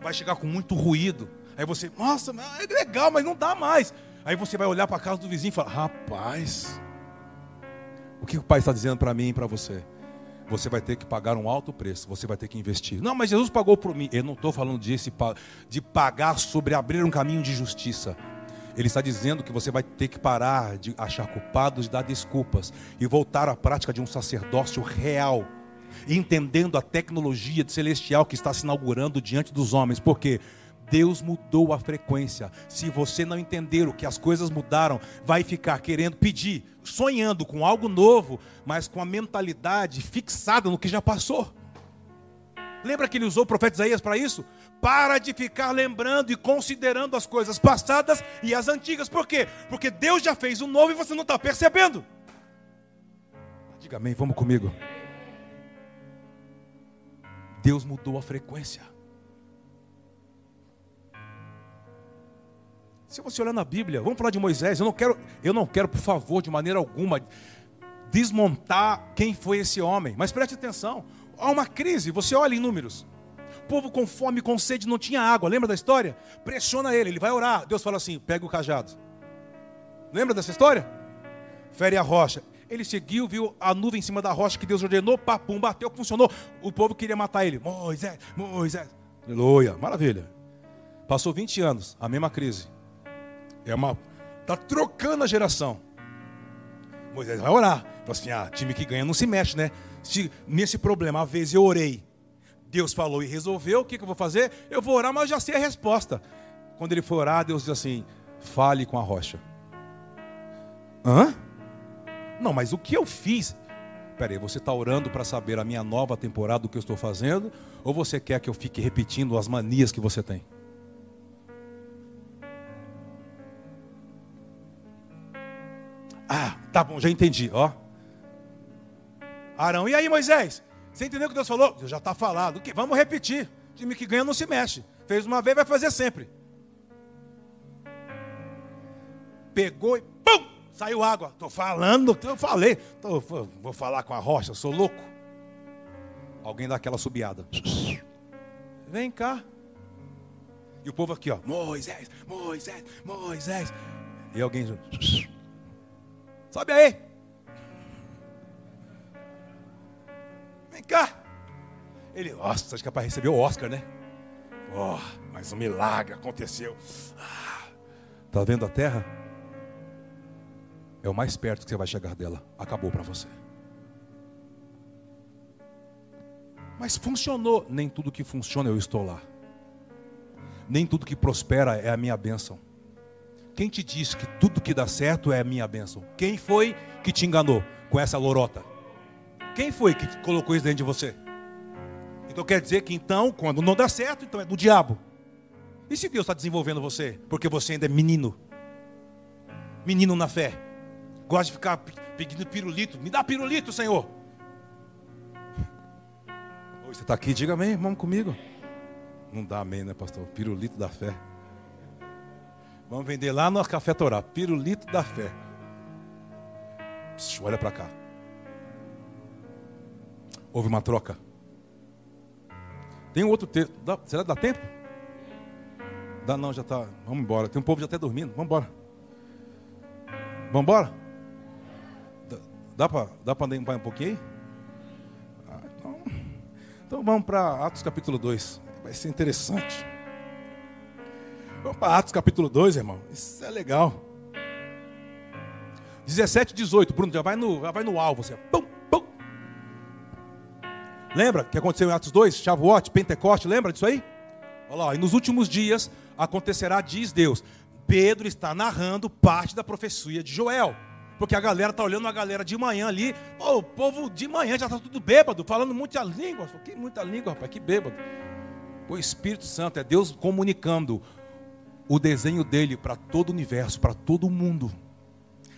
Vai chegar com muito ruído. Aí você, nossa, é legal, mas não dá mais. Aí você vai olhar para a casa do vizinho e falar: rapaz, o que o pai está dizendo para mim e para você? Você vai ter que pagar um alto preço, você vai ter que investir. Não, mas Jesus pagou por mim. Eu não estou falando disso, de pagar sobre abrir um caminho de justiça. Ele está dizendo que você vai ter que parar de achar culpados, dar desculpas e voltar à prática de um sacerdócio real, entendendo a tecnologia celestial que está se inaugurando diante dos homens. Por quê? Deus mudou a frequência. Se você não entender o que as coisas mudaram, vai ficar querendo pedir, sonhando com algo novo, mas com a mentalidade fixada no que já passou. Lembra que ele usou o profeta Isaías para isso? Para de ficar lembrando e considerando as coisas passadas e as antigas. Por quê? Porque Deus já fez o novo e você não está percebendo. Diga amém, vamos comigo. Deus mudou a frequência. Se você olhar na Bíblia, vamos falar de Moisés. Eu não quero, eu não quero, por favor, de maneira alguma, desmontar quem foi esse homem. Mas preste atenção. Há uma crise, você olha em números. O povo com fome, com sede, não tinha água. Lembra da história? Pressiona ele, ele vai orar. Deus fala assim: pega o cajado. Lembra dessa história? Fere a rocha. Ele seguiu, viu a nuvem em cima da rocha que Deus ordenou, papum, bateu, funcionou. O povo queria matar ele. Moisés, Moisés. Aleluia, maravilha. Passou 20 anos, a mesma crise. É uma. Está trocando a geração. Moisés vai orar. Fala assim: ah, time que ganha não se mexe, né? Se nesse problema, a vez eu orei, Deus falou e resolveu, o que, que eu vou fazer? Eu vou orar, mas já sei a resposta. Quando ele for orar, Deus diz assim: fale com a rocha. Hã? Não, mas o que eu fiz? Peraí, você está orando para saber a minha nova temporada, do que eu estou fazendo? Ou você quer que eu fique repetindo as manias que você tem? Ah, tá bom, já entendi, ó. Arão, e aí Moisés? Você entendeu o que Deus falou? Deus já está falado. Que? Vamos repetir. Time que ganha não se mexe. Fez uma vez, vai fazer sempre. Pegou e pum! Saiu água. Estou falando o que eu falei. Tô, vou falar com a rocha, sou louco. Alguém dá aquela subiada. Vem cá. E o povo aqui, ó. Moisés, Moisés, Moisés. E alguém. Sobe aí. Vem cá. Ele, nossa, acho que é para receber o Oscar, né? Oh, mas um milagre aconteceu. Ah, tá vendo a terra? É o mais perto que você vai chegar dela. Acabou para você. Mas funcionou. Nem tudo que funciona eu estou lá. Nem tudo que prospera é a minha bênção. Quem te disse que tudo que dá certo é a minha bênção? Quem foi que te enganou com essa lorota? Quem foi que colocou isso dentro de você? Então quer dizer que então, quando não dá certo, então é do diabo. E se Deus está desenvolvendo você? Porque você ainda é menino. Menino na fé. Gosta de ficar pedindo pirulito. Me dá pirulito, Senhor. Você está aqui, diga amém, vamos comigo. Não dá amém, né, pastor? Pirulito da fé. Vamos vender lá no Café Torá. Pirulito da fé. Psh, olha para cá. Houve uma troca. Tem outro texto. Será que dá tempo? Dá não, já está. Vamos embora. Tem um povo já até dormindo. Vamos embora. Vamos embora? Dá dá para um pouquinho aí? Ah, então, então vamos para Atos capítulo 2. Vai ser interessante. Vamos para Atos capítulo 2, irmão. Isso é legal. 17 e 18. Bruno, já vai no, já vai no alvo. Assim, pum, pum. Lembra que aconteceu em Atos 2? Shavuot, Pentecoste, lembra disso aí? Olha lá, e nos últimos dias acontecerá, diz Deus. Pedro está narrando parte da profecia de Joel. Porque a galera está olhando a galera de manhã ali. Oh, o povo de manhã já está tudo bêbado, falando muita língua. Que muita língua, rapaz, que bêbado. O Espírito Santo é Deus comunicando o desenho dele para todo o universo, para todo o mundo.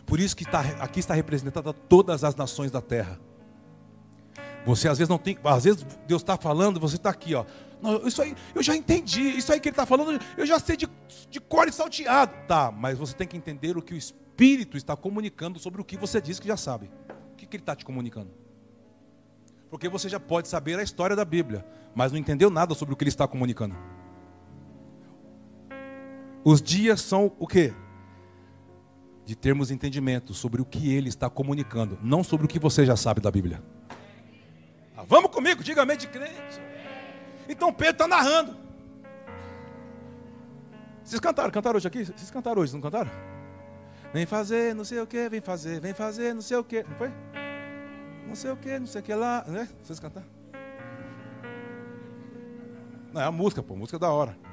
Por isso que está, aqui está representada todas as nações da terra. Você às vezes não tem, às vezes Deus está falando, você está aqui, ó. Não, isso aí, eu já entendi. Isso aí que ele está falando, eu já sei de, de cor e salteado. Tá, mas você tem que entender o que o Espírito está comunicando sobre o que você diz que já sabe. O que, que ele está te comunicando? Porque você já pode saber a história da Bíblia, mas não entendeu nada sobre o que ele está comunicando. Os dias são o quê? De termos entendimento sobre o que ele está comunicando, não sobre o que você já sabe da Bíblia. Ah, vamos comigo, diga amém de crente. Então Pedro está narrando. Vocês cantaram, cantaram hoje aqui? Vocês cantaram hoje, não cantaram? Vem fazer, não sei o que, vem fazer, vem fazer, não sei o que, não foi? Não sei o que, não sei o que lá, né? Vocês cantaram? Não, é a música, pô, música da hora.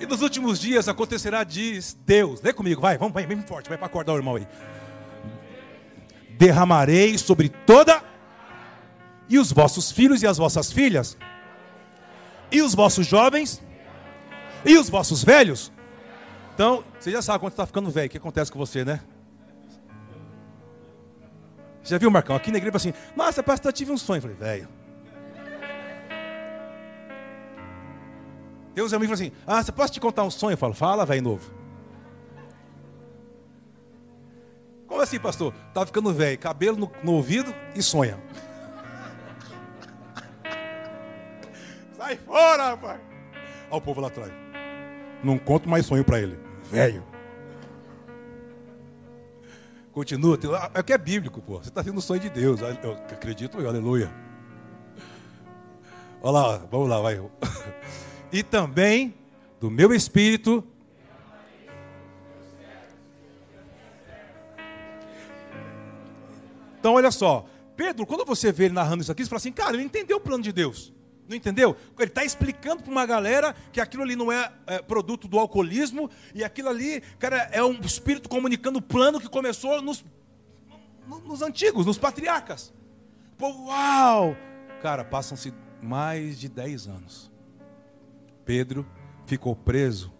E nos últimos dias acontecerá, diz Deus. Lê comigo, vai, vamos, vai, bem forte, vai para acordar o irmão aí. Derramarei sobre toda e os vossos filhos e as vossas filhas, e os vossos jovens, e os vossos velhos. Então, você já sabe quando está ficando velho, o que acontece com você, né? Já viu, Marcão? Aqui na igreja assim, nossa, pastor, eu tive um sonho. Eu falei, velho. Tem uns amigos assim, ah, você posso te contar um sonho? Eu falo, fala, velho novo. Como assim, pastor? Tá ficando velho, cabelo no, no ouvido e sonha. *laughs* Sai fora, rapaz. Olha o povo lá atrás. Não conto mais sonho para ele. Velho. Continua. É o que é bíblico, pô. Você está tendo o sonho de Deus. Eu acredito, aleluia. Olha lá, vamos lá, vai *laughs* e também do meu espírito. Então, olha só, Pedro, quando você vê ele narrando isso aqui, você fala assim, cara, ele entendeu o plano de Deus. Não entendeu? Ele está explicando para uma galera que aquilo ali não é, é, produto do alcoolismo, e aquilo ali, cara, é um espírito comunicando o plano que começou nos, nos antigos, nos patriarcas. Pô, uau! Cara, passam-se mais de 10 anos. Pedro ficou preso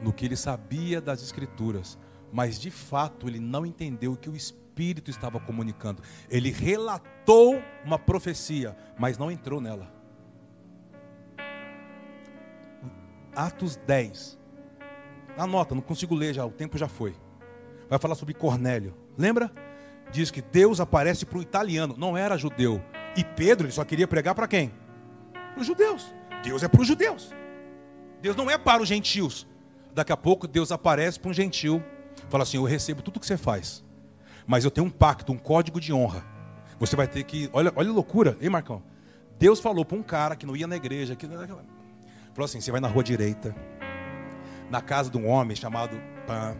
no que ele sabia das Escrituras, mas de fato ele não entendeu o que o Espírito estava comunicando. Ele relatou uma profecia, mas não entrou nela. Atos 10. Anota, não consigo ler já, o tempo já foi. Vai falar sobre Cornélio. Lembra? Diz que Deus aparece para o italiano, não era judeu. E Pedro ele só queria pregar para quem? Para os judeus. Deus é para os judeus. Deus não é para os gentios. Daqui a pouco Deus aparece para um gentil, fala assim: Eu recebo tudo que você faz, mas eu tenho um pacto, um código de honra. Você vai ter que. Olha, olha a loucura, hein, Marcão? Deus falou para um cara que não ia na igreja, que falou assim: Você vai na rua direita, na casa de um homem chamado Pã,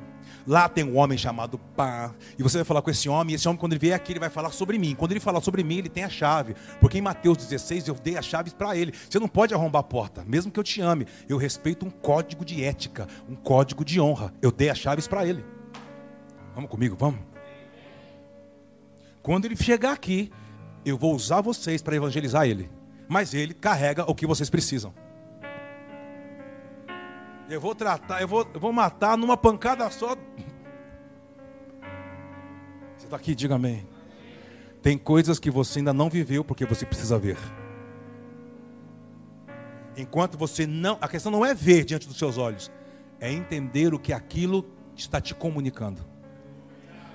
Lá tem um homem chamado Pá. E você vai falar com esse homem. E esse homem, quando ele vier aqui, ele vai falar sobre mim. Quando ele falar sobre mim, ele tem a chave. Porque em Mateus 16 eu dei as chaves para ele. Você não pode arrombar a porta, mesmo que eu te ame. Eu respeito um código de ética, um código de honra. Eu dei as chaves para ele. Vamos comigo, vamos? Quando ele chegar aqui, eu vou usar vocês para evangelizar ele. Mas ele carrega o que vocês precisam. Eu vou tratar, eu vou, eu vou matar numa pancada só. Você está aqui, diga amém. Tem coisas que você ainda não viveu porque você precisa ver. Enquanto você não. A questão não é ver diante dos seus olhos, é entender o que aquilo está te comunicando.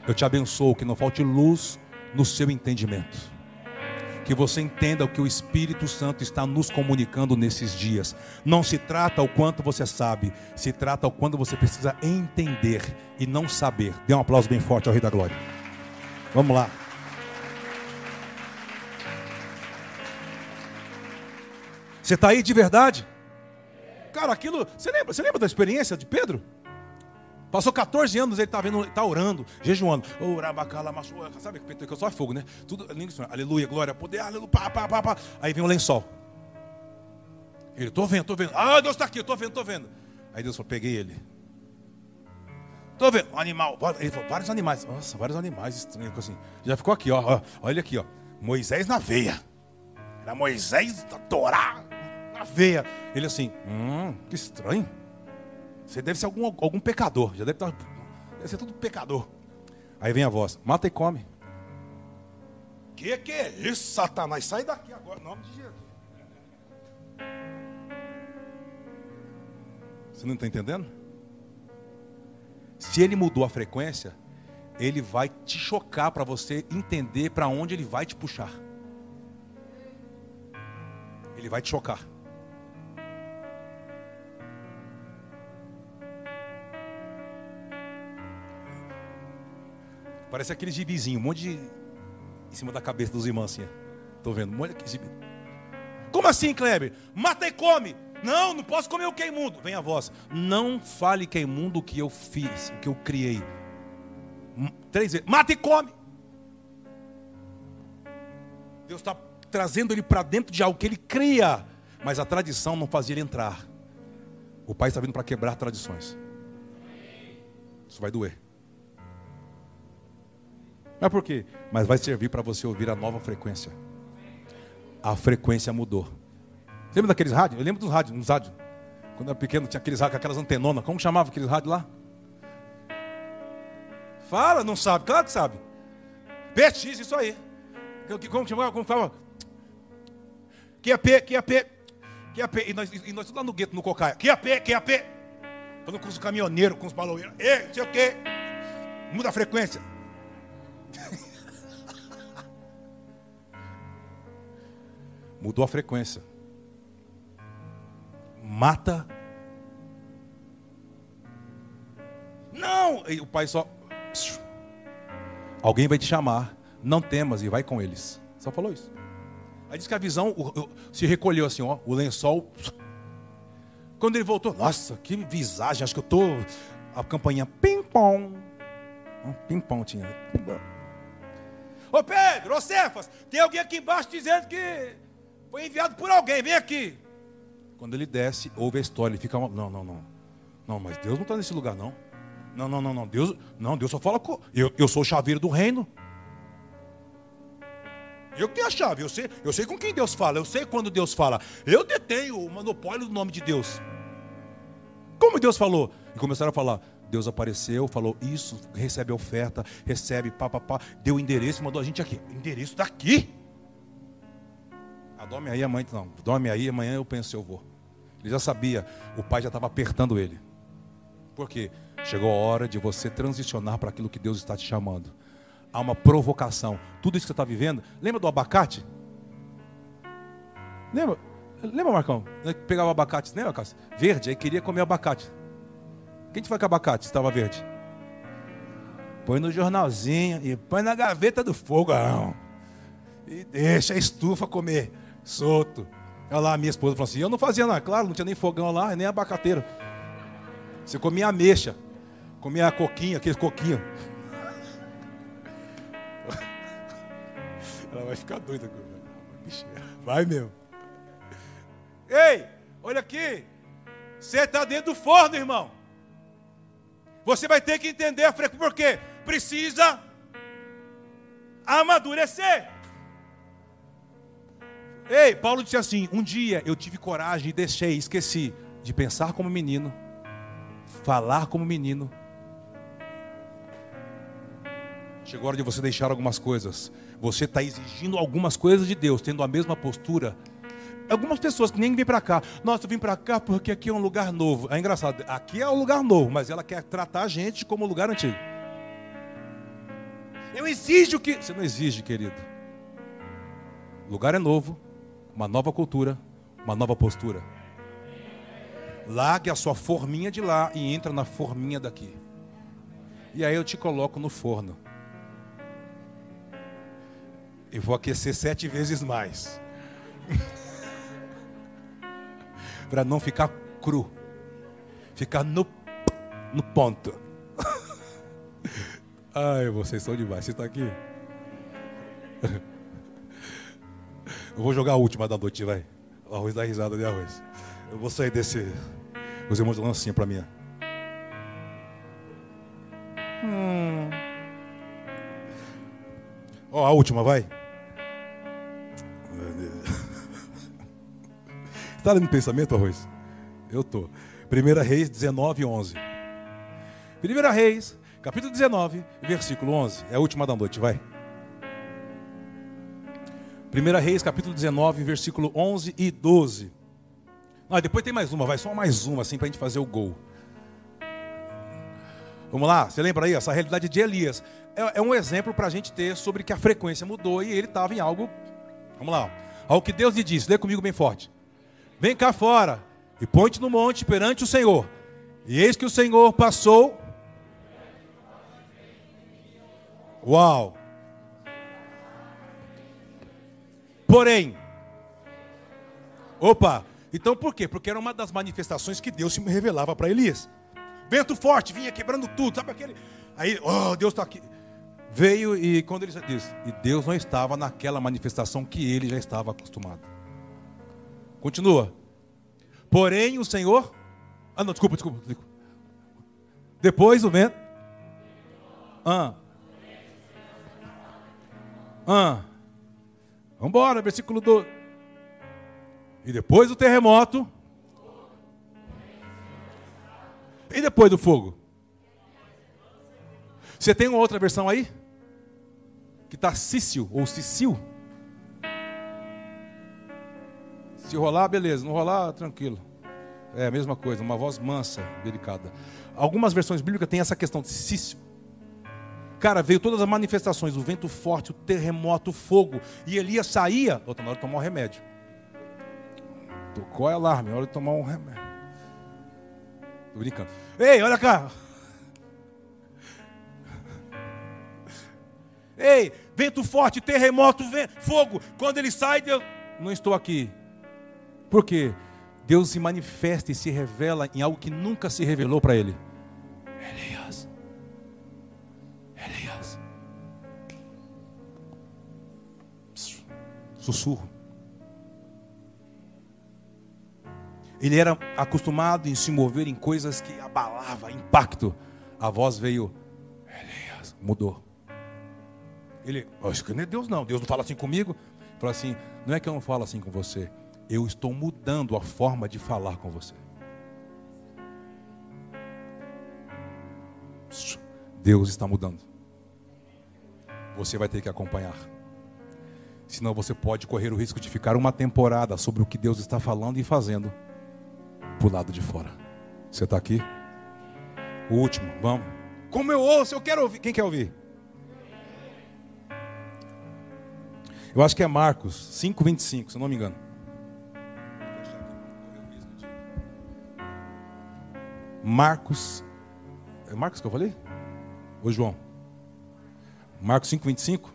Eu te abençoo, que não falte luz no seu entendimento que você entenda o que o Espírito Santo está nos comunicando nesses dias. Não se trata o quanto você sabe, se trata o quanto você precisa entender e não saber. Dê um aplauso bem forte ao Rei da Glória. Vamos lá. Você está aí de verdade? Cara, aquilo. Você lembra, você lembra da experiência de Pedro? Passou 14 anos, ele está vendo, tá orando, jejuando. Sabe que só é fogo, né? Tudo, aleluia, glória, poder, aleluia, pá, pá, pá, pá. Aí vem o lençol. Ele, tô vendo, tô vendo. Ah, Deus está aqui, eu tô vendo, tô vendo. Aí Deus falou, peguei ele. Tô vendo, um animal. Ele falou, vários animais. Nossa, vários animais estranhos. Assim. Já ficou aqui, ó, ó. Olha aqui, ó. Moisés na veia. Era Moisés da Torá na veia. Ele assim, hum, que estranho. Você deve ser algum, algum pecador. Já deve estar. Deve ser tudo pecador. Aí vem a voz: mata e come. Que que é isso, Satanás? Sai daqui agora, em nome de Jesus. Você não está entendendo? Se ele mudou a frequência, ele vai te chocar para você entender para onde ele vai te puxar. Ele vai te chocar. Parece aquele gibizinho, um monte de. em cima da cabeça dos irmãos assim. Estou vendo, um monte de gibi. Como assim, Kleber? Mata e come. Não, não posso comer o que é imundo. Vem a voz. Não fale que é imundo o que eu fiz, o que eu criei. Três vezes. Mata e come. Deus está trazendo ele para dentro de algo que ele cria. Mas a tradição não fazia ele entrar. O pai está vindo para quebrar tradições. Isso vai doer. Mas por quê? Mas vai servir para você ouvir a nova frequência. A frequência mudou. Lembra daqueles rádios? Eu lembro dos rádios, uns rádios. Quando eu era pequeno tinha aqueles rádios, aquelas antenonas. Como chamava aqueles rádios lá? Fala, não sabe? Claro que sabe. PX, isso aí. Como chamava? Como falava? QAP, QAP, QAP. E nós, e nós tudo lá no gueto, no cocaia. QAP, QAP. Falando com os caminhoneiros, com os baloeiros. Ei, sei o quê. Muda a frequência. *laughs* Mudou a frequência. Mata. Não! E o pai só. Alguém vai te chamar. Não temas e vai com eles. Só falou isso. Aí diz que a visão se recolheu assim, ó, o lençol. Quando ele voltou, nossa, que visagem, acho que eu tô. A campainha pim-pom. Pim-pom tinha. Ô Pedro, ô Cefas, tem alguém aqui embaixo dizendo que foi enviado por alguém, vem aqui. Quando ele desce, ouve a história, ele fica. Não, não, não. Não, mas Deus não está nesse lugar, não. Não, não, não, não. Deus, não, Deus só fala com. Eu, eu sou o chaveiro do reino. Eu que tenho a chave, eu sei, eu sei com quem Deus fala, eu sei quando Deus fala. Eu detenho o monopólio do nome de Deus. Como Deus falou? E começaram a falar: Deus apareceu, falou isso, recebe a oferta, recebe, pá, pá, pá, deu o endereço, mandou a gente aqui. Endereço daqui? Ah, dorme aí, amanhã não. Dorme aí, amanhã eu penso eu vou. Ele já sabia, o pai já estava apertando ele. Por quê? Chegou a hora de você transicionar para aquilo que Deus está te chamando. Há uma provocação. Tudo isso que você está vivendo, lembra do abacate? Lembra? Lembra, Marcão? Pegava o abacate, lembra, Cássio? Verde, aí queria comer abacate. Quem te foi com abacate estava verde? Põe no jornalzinho e põe na gaveta do fogão. E deixa a estufa comer solto. Olha lá, minha esposa falou assim: eu não fazia nada, claro, não tinha nem fogão lá, nem abacateiro. Você comia ameixa. Comia coquinha, aquele coquinho. Ela vai ficar doida comigo. Vai mesmo. Ei, olha aqui. Você está dentro do forno, irmão. Você vai ter que entender a frequência. Por quê? Precisa amadurecer. Ei, Paulo disse assim: Um dia eu tive coragem e deixei, esqueci de pensar como menino, falar como menino. Chegou a hora de você deixar algumas coisas. Você está exigindo algumas coisas de Deus, tendo a mesma postura. Algumas pessoas que nem vêm para cá. Nossa, eu vim para cá porque aqui é um lugar novo. É engraçado, aqui é um lugar novo, mas ela quer tratar a gente como um lugar antigo. Eu exijo que. Você não exige, querido. Lugar é novo, uma nova cultura, uma nova postura. Largue a sua forminha de lá e entra na forminha daqui. E aí eu te coloco no forno. E vou aquecer sete vezes mais. *laughs* Para não ficar cru. Ficar no, no ponto. *laughs* Ai, vocês são demais. Você está aqui? Eu vou jogar a última da noite, vai. O arroz da risada de arroz. Eu vou sair desse. Os irmãos dão assim para mim. Hum. Ó, a última, vai. Está no pensamento, arroz? Eu tô. 1 Reis 19, 11. 1 Reis, capítulo 19, versículo 11. É a última da noite, vai. 1 Reis, capítulo 19, versículo 11 e 12. Ah, depois tem mais uma, vai só mais uma, assim, para a gente fazer o gol. Vamos lá, você lembra aí? Essa realidade de Elias é, é um exemplo para a gente ter sobre que a frequência mudou e ele estava em algo. Vamos lá, ao que Deus lhe disse, lê comigo bem forte. Vem cá fora e ponte no monte perante o Senhor. E eis que o Senhor passou. Uau! Porém, opa, então por quê? Porque era uma das manifestações que Deus se revelava para Elias. Vento forte, vinha quebrando tudo, sabe aquele? Aí, oh, Deus está aqui. Veio e quando ele disse, e Deus não estava naquela manifestação que ele já estava acostumado. Continua. Porém, o Senhor. Ah, não, desculpa, desculpa. desculpa. Depois o vento. Ah. Ah. Vamos embora, versículo 12. E depois do terremoto. E depois do fogo? Você tem uma outra versão aí? Que está Cício ou Cicil? Se rolar, beleza. Não rolar, tranquilo. É a mesma coisa, uma voz mansa, delicada. Algumas versões bíblicas têm essa questão de Cício. Cara, veio todas as manifestações, o vento forte, o terremoto, o fogo. E Elias saía, outra na hora de tomar um remédio. Tocou a alarme, hora de tomar um remédio. Tô brincando. Ei, olha cá. Ei, vento forte, terremoto, vento, fogo. Quando ele sai, Deus, não estou aqui. Por quê? Deus se manifesta e se revela em algo que nunca se revelou para ele. Elias. Elias. Sussurro. Ele era acostumado em se mover em coisas que abalava, impacto. A voz veio, Elias, mudou. Ele, oh, isso não é Deus não, Deus não fala assim comigo. Ele falou assim, não é que eu não falo assim com você, eu estou mudando a forma de falar com você. Deus está mudando. Você vai ter que acompanhar. Senão você pode correr o risco de ficar uma temporada sobre o que Deus está falando e fazendo para lado de fora. Você está aqui? O último, vamos. Como eu ouço, eu quero ouvir. Quem quer ouvir? Eu acho que é Marcos 5,25, se eu não me engano. Marcos. É Marcos que eu falei? Ô João. Marcos 5,25?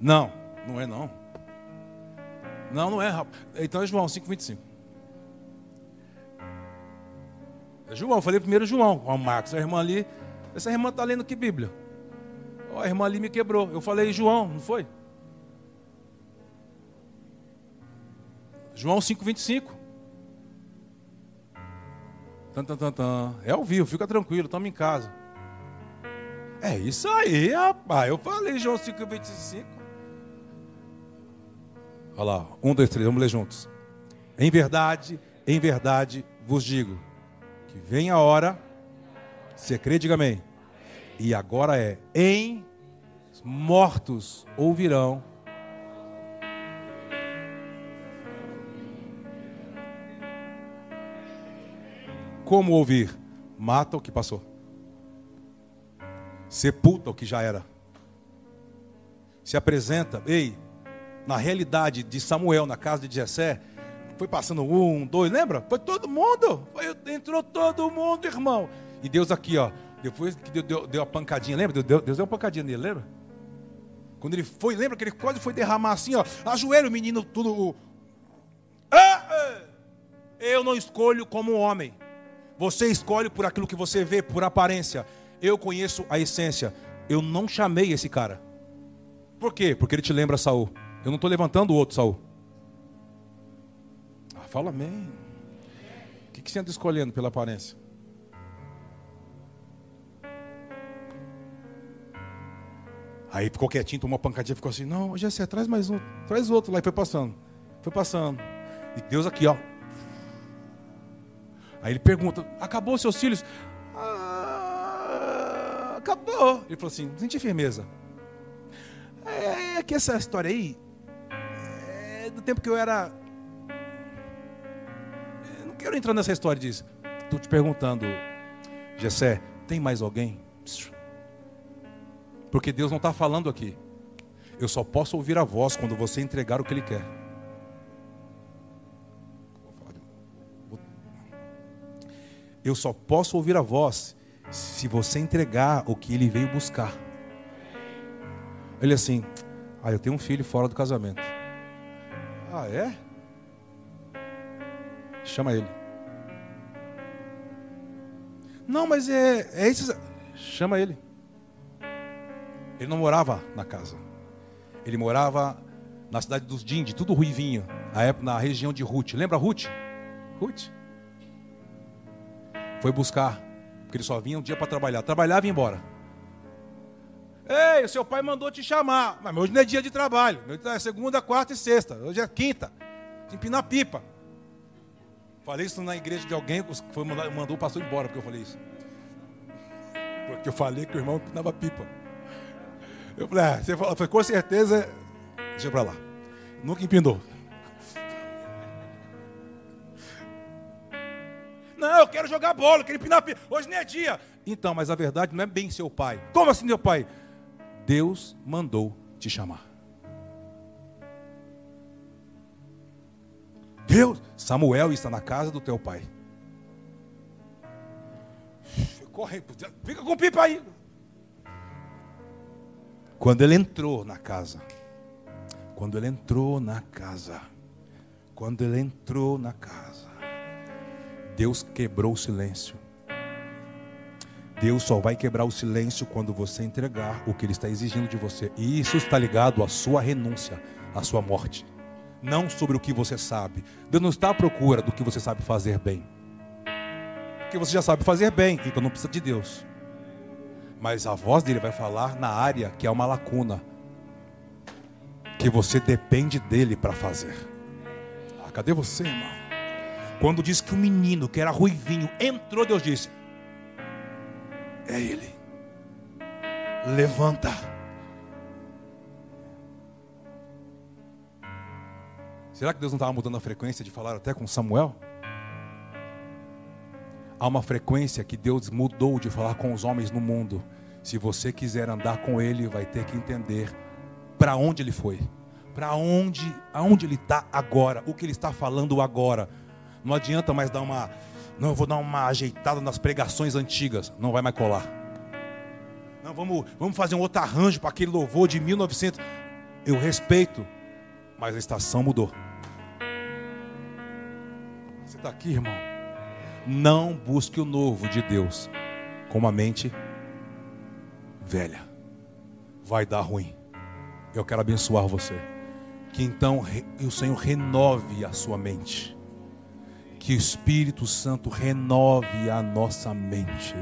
Não, não é não. Não, não é, rapaz. Então é João 5,25. É João, falei primeiro João, Juan Marcos, a irmã ali. Essa irmã está lendo que Bíblia? Oh, a irmã ali me quebrou. Eu falei João, não foi? João 5,25. Tan, tan, tan, tan. É ao vivo, fica tranquilo, estamos em casa. É isso aí, rapaz. Eu falei João 5,25. Olha lá, um, dois, três, vamos ler juntos. Em verdade, em verdade vos digo, que vem a hora, se crê, diga amém. E agora é, em mortos ouvirão. Como ouvir? Mata o que passou. Sepulta o que já era. Se apresenta, ei, na realidade de Samuel, na casa de Jessé, foi passando um, dois, lembra? Foi todo mundo, foi, entrou todo mundo, irmão. E Deus aqui, ó, depois que Deus deu, deu a pancadinha, lembra? Deus, Deus deu uma pancadinha nele, lembra? Quando ele foi, lembra que ele quase foi derramar assim, ó, ajoelha o menino tudo. Ah, ah, eu não escolho como homem. Você escolhe por aquilo que você vê, por aparência. Eu conheço a essência. Eu não chamei esse cara. Por quê? Porque ele te lembra Saul. Eu não estou levantando o outro Saul. Ah, fala amém. O que, que você anda escolhendo pela aparência? Aí ficou quietinho, tomou uma pancadinha, ficou assim, não, já sei, traz mais um, traz outro lá, e foi passando, foi passando. E Deus aqui, ó. Aí ele pergunta, acabou seus filhos? Ah, acabou. Ele falou assim, senti firmeza. É, é que essa história aí, é do tempo que eu era. Eu não quero entrar nessa história disso. Estou te perguntando, Gessé, tem mais alguém? Porque Deus não está falando aqui. Eu só posso ouvir a voz quando você entregar o que Ele quer. Eu só posso ouvir a voz se você entregar o que Ele veio buscar. Ele assim, ah, eu tenho um filho fora do casamento. Ah, é? Chama ele. Não, mas é, é isso. Chama ele. Ele não morava na casa. Ele morava na cidade dos Dindi, tudo ruivinho, na, época, na região de Ruth. Lembra Ruth? Ruth. Foi buscar, porque ele só vinha um dia para trabalhar. Trabalhava e ia embora. Ei, o seu pai mandou te chamar. Mas hoje não é dia de trabalho. Hoje é segunda, quarta e sexta. Hoje é quinta. Empinar pipa. Falei isso na igreja de alguém, foi mandou o pastor embora porque eu falei isso. Porque eu falei que o irmão empinava pipa. Eu falei, ah, você falou, com certeza, deixa pra lá. Nunca empinou. Não, eu quero jogar bola, eu quero empinar. Hoje nem é dia. Então, mas a verdade não é bem seu pai. Como assim, meu pai? Deus mandou te chamar. Deus, Samuel está na casa do teu pai. Corre, fica com pipa aí. Quando ele entrou na casa, quando ele entrou na casa, quando ele entrou na casa, Deus quebrou o silêncio. Deus só vai quebrar o silêncio quando você entregar o que Ele está exigindo de você. E isso está ligado à sua renúncia, à sua morte. Não sobre o que você sabe. Deus não está à procura do que você sabe fazer bem. Porque você já sabe fazer bem, então não precisa de Deus. Mas a voz dele vai falar na área que é uma lacuna. Que você depende dele para fazer. Ah, cadê você, irmão? Quando diz que o menino, que era ruivinho, entrou, Deus disse: é Ele. Levanta. Será que Deus não estava mudando a frequência de falar até com Samuel? Há uma frequência que Deus mudou de falar com os homens no mundo. Se você quiser andar com Ele, vai ter que entender para onde Ele foi, para onde, aonde Ele está agora, o que Ele está falando agora. Não adianta mais dar uma não, eu vou dar uma ajeitada nas pregações antigas. Não vai mais colar. Não, vamos, vamos fazer um outro arranjo para aquele louvor de 1900. Eu respeito, mas a estação mudou. Você está aqui, irmão? Não busque o novo de Deus com uma mente velha. Vai dar ruim. Eu quero abençoar você. Que então o Senhor renove a sua mente. Que o Espírito Santo renove a nossa mente.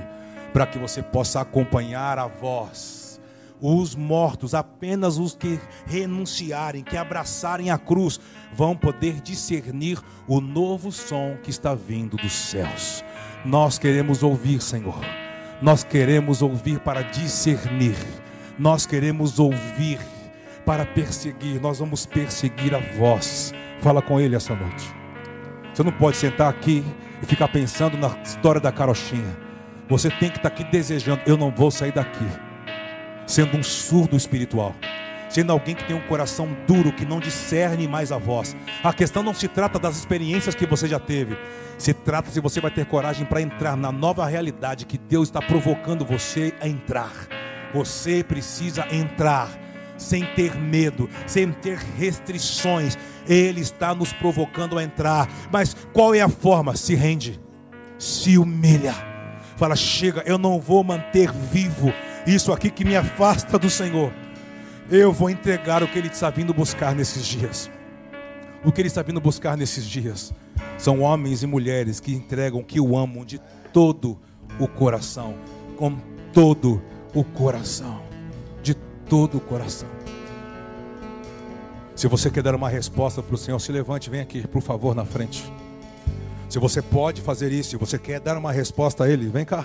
Para que você possa acompanhar a voz. Os mortos, apenas os que renunciarem, que abraçarem a cruz, vão poder discernir o novo som que está vindo dos céus. Nós queremos ouvir, Senhor. Nós queremos ouvir para discernir. Nós queremos ouvir para perseguir. Nós vamos perseguir a voz. Fala com ele essa noite. Você não pode sentar aqui e ficar pensando na história da carochinha. Você tem que estar aqui desejando. Eu não vou sair daqui sendo um surdo espiritual. Sendo alguém que tem um coração duro, que não discerne mais a voz. A questão não se trata das experiências que você já teve, se trata se você vai ter coragem para entrar na nova realidade que Deus está provocando você a entrar. Você precisa entrar sem ter medo, sem ter restrições. Ele está nos provocando a entrar. Mas qual é a forma? Se rende, se humilha. Fala, chega, eu não vou manter vivo isso aqui que me afasta do Senhor. Eu vou entregar o que Ele está vindo buscar nesses dias. O que Ele está vindo buscar nesses dias são homens e mulheres que entregam, que o amam de todo o coração, com todo o coração todo o coração. Se você quer dar uma resposta para o Senhor, se levante, vem aqui, por favor, na frente. Se você pode fazer isso, se você quer dar uma resposta a Ele, vem cá.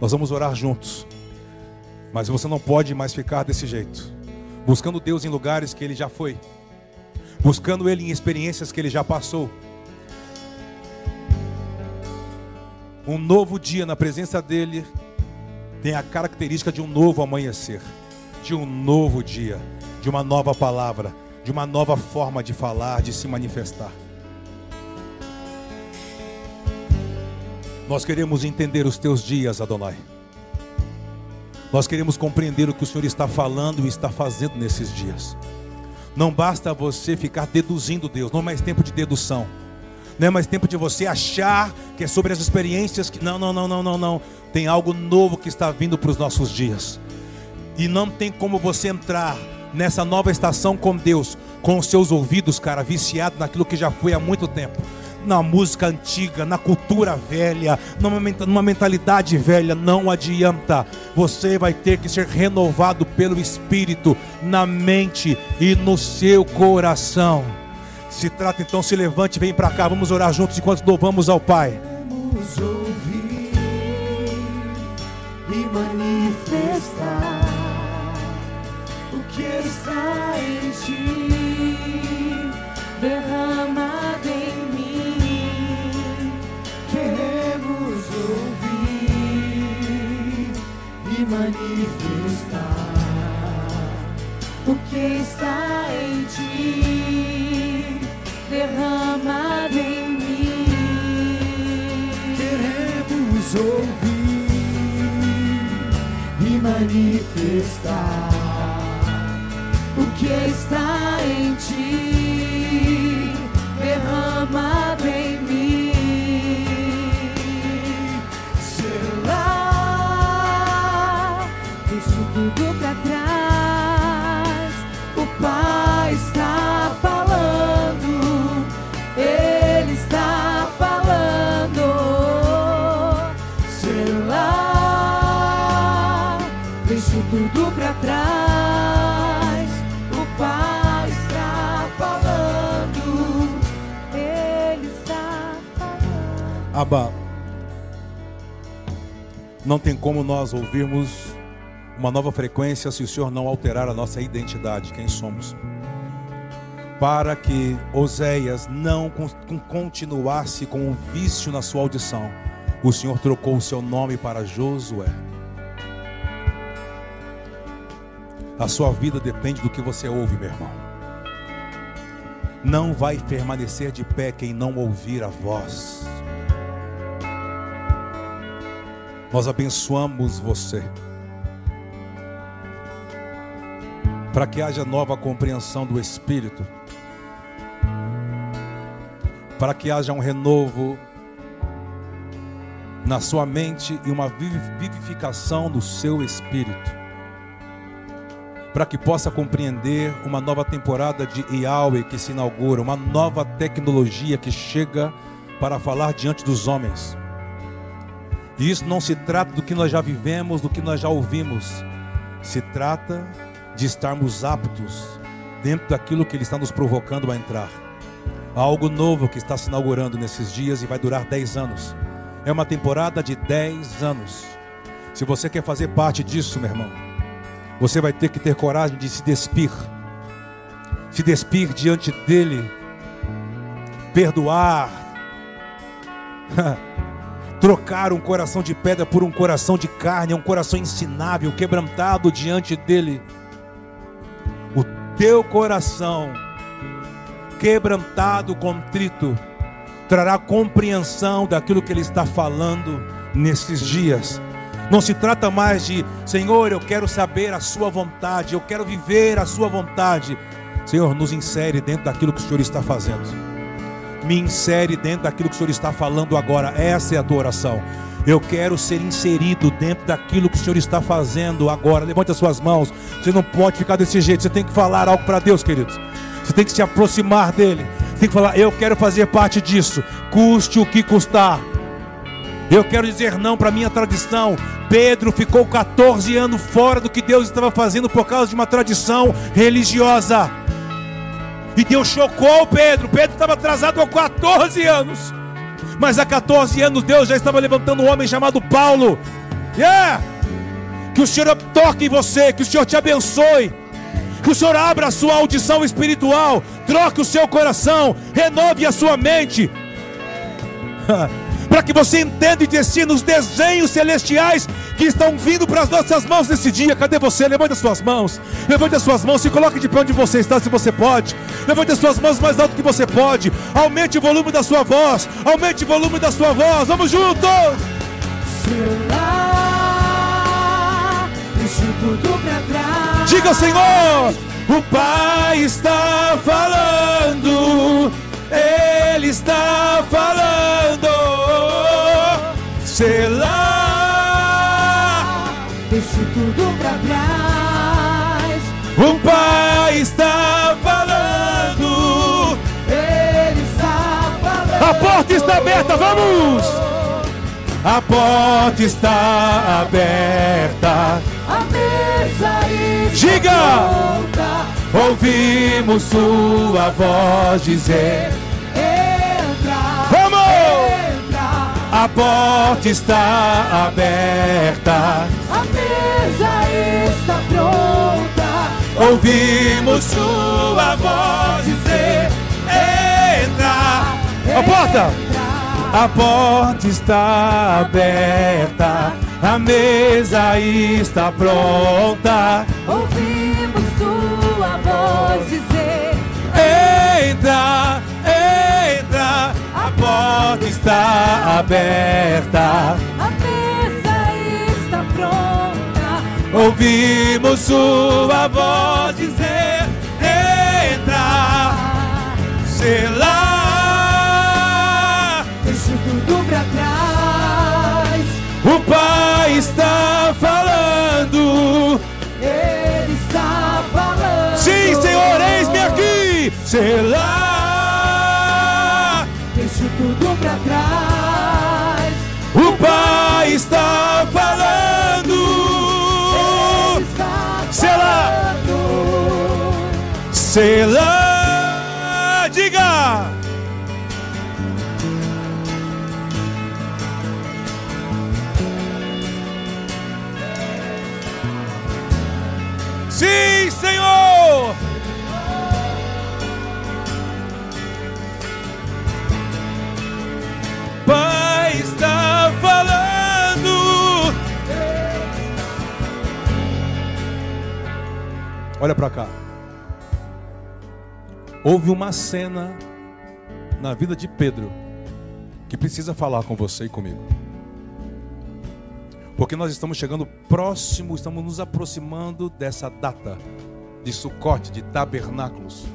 Nós vamos orar juntos. Mas você não pode mais ficar desse jeito, buscando Deus em lugares que Ele já foi, buscando Ele em experiências que Ele já passou. Um novo dia na presença dEle tem a característica de um novo amanhecer de um novo dia, de uma nova palavra, de uma nova forma de falar, de se manifestar. Nós queremos entender os teus dias, Adonai. Nós queremos compreender o que o Senhor está falando e está fazendo nesses dias. Não basta você ficar deduzindo Deus, não é mais tempo de dedução. Não é mais tempo de você achar que é sobre as experiências que. Não, não, não, não, não, não. Tem algo novo que está vindo para os nossos dias. E não tem como você entrar nessa nova estação com Deus, com os seus ouvidos, cara, viciado naquilo que já foi há muito tempo. Na música antiga, na cultura velha, numa, mentalidade velha, não adianta. Você vai ter que ser renovado pelo Espírito, na mente e no seu coração. Se trata então, se levante, vem para cá, vamos orar juntos enquanto louvamos ao Pai. Vamos ouvir e manifestar que está em ti, derramado em mim. Queremos ouvir e manifestar o que está em ti, tem como nós ouvirmos uma nova frequência se o Senhor não alterar a nossa identidade, quem somos. Para que Oséias não continuasse com um vício na sua audição, o Senhor trocou o seu nome para Josué. A sua vida depende do que você ouve, meu irmão. Não vai permanecer de pé quem não ouvir a voz. Nós abençoamos você. Para que haja nova compreensão do Espírito. Para que haja um renovo na sua mente e uma vivificação no seu espírito. Para que possa compreender uma nova temporada de Yahweh que se inaugura, uma nova tecnologia que chega para falar diante dos homens. E isso não se trata do que nós já vivemos, do que nós já ouvimos. Se trata de estarmos aptos dentro daquilo que Ele está nos provocando a entrar. Há algo novo que está se inaugurando nesses dias e vai durar 10 anos. É uma temporada de 10 anos. Se você quer fazer parte disso, meu irmão, você vai ter que ter coragem de se despir. Se despir diante dele, perdoar, *laughs* trocar um coração de pedra por um coração de carne, um coração ensinável, quebrantado diante dele. O teu coração, quebrantado, contrito, trará compreensão daquilo que Ele está falando nesses dias. Não se trata mais de, Senhor, eu quero saber a Sua vontade, eu quero viver a Sua vontade. Senhor, nos insere dentro daquilo que o Senhor está fazendo. Me insere dentro daquilo que o Senhor está falando agora. Essa é a tua oração. Eu quero ser inserido dentro daquilo que o Senhor está fazendo agora. Levante as suas mãos. Você não pode ficar desse jeito. Você tem que falar algo para Deus, queridos. Você tem que se aproximar dele tem que falar: eu quero fazer parte disso, custe o que custar. Eu quero dizer não para minha tradição. Pedro ficou 14 anos fora do que Deus estava fazendo por causa de uma tradição religiosa. E Deus chocou Pedro. Pedro estava atrasado há 14 anos. Mas há 14 anos Deus já estava levantando um homem chamado Paulo. Yeah! Que o Senhor toque em você, que o Senhor te abençoe. Que o Senhor abra a sua audição espiritual, troque o seu coração, renove a sua mente. *laughs* para que você entenda e destine os desenhos celestiais que estão vindo para as nossas mãos nesse dia. Cadê você? Levante as suas mãos. Levante as suas mãos. Se coloque de pé onde você está, se você pode. Levante as suas mãos mais alto que você pode. Aumente o volume da sua voz. Aumente o volume da sua voz. Vamos juntos. trás. Diga, Senhor, o Pai está falando. Ele está falando. Sei lá.
Deixe tudo pra trás.
O Pai está falando.
Ele está falando.
A porta está aberta, vamos! A porta está aberta.
A mesa está
Diga!
pronta.
Ouvimos sua voz dizer: A porta está aberta.
A mesa está pronta.
Ouvimos sua voz dizer: Entra! A porta!
Entra.
A porta está aberta. A mesa está pronta.
Ouvimos tua voz dizer:
Entra, entra. Porta está aberta.
A mesa está pronta.
Ouvimos sua voz dizer: Entra, selar.
Deixa tudo pra trás.
O Pai está falando.
Ele está falando.
Sim, Senhor, eis-me aqui. Selar. Selah. Diga. Sim, Senhor. Pai está falando. Olha para cá. Houve uma cena na vida de Pedro que precisa falar com você e comigo. Porque nós estamos chegando próximo, estamos nos aproximando dessa data de Sucote, de tabernáculos.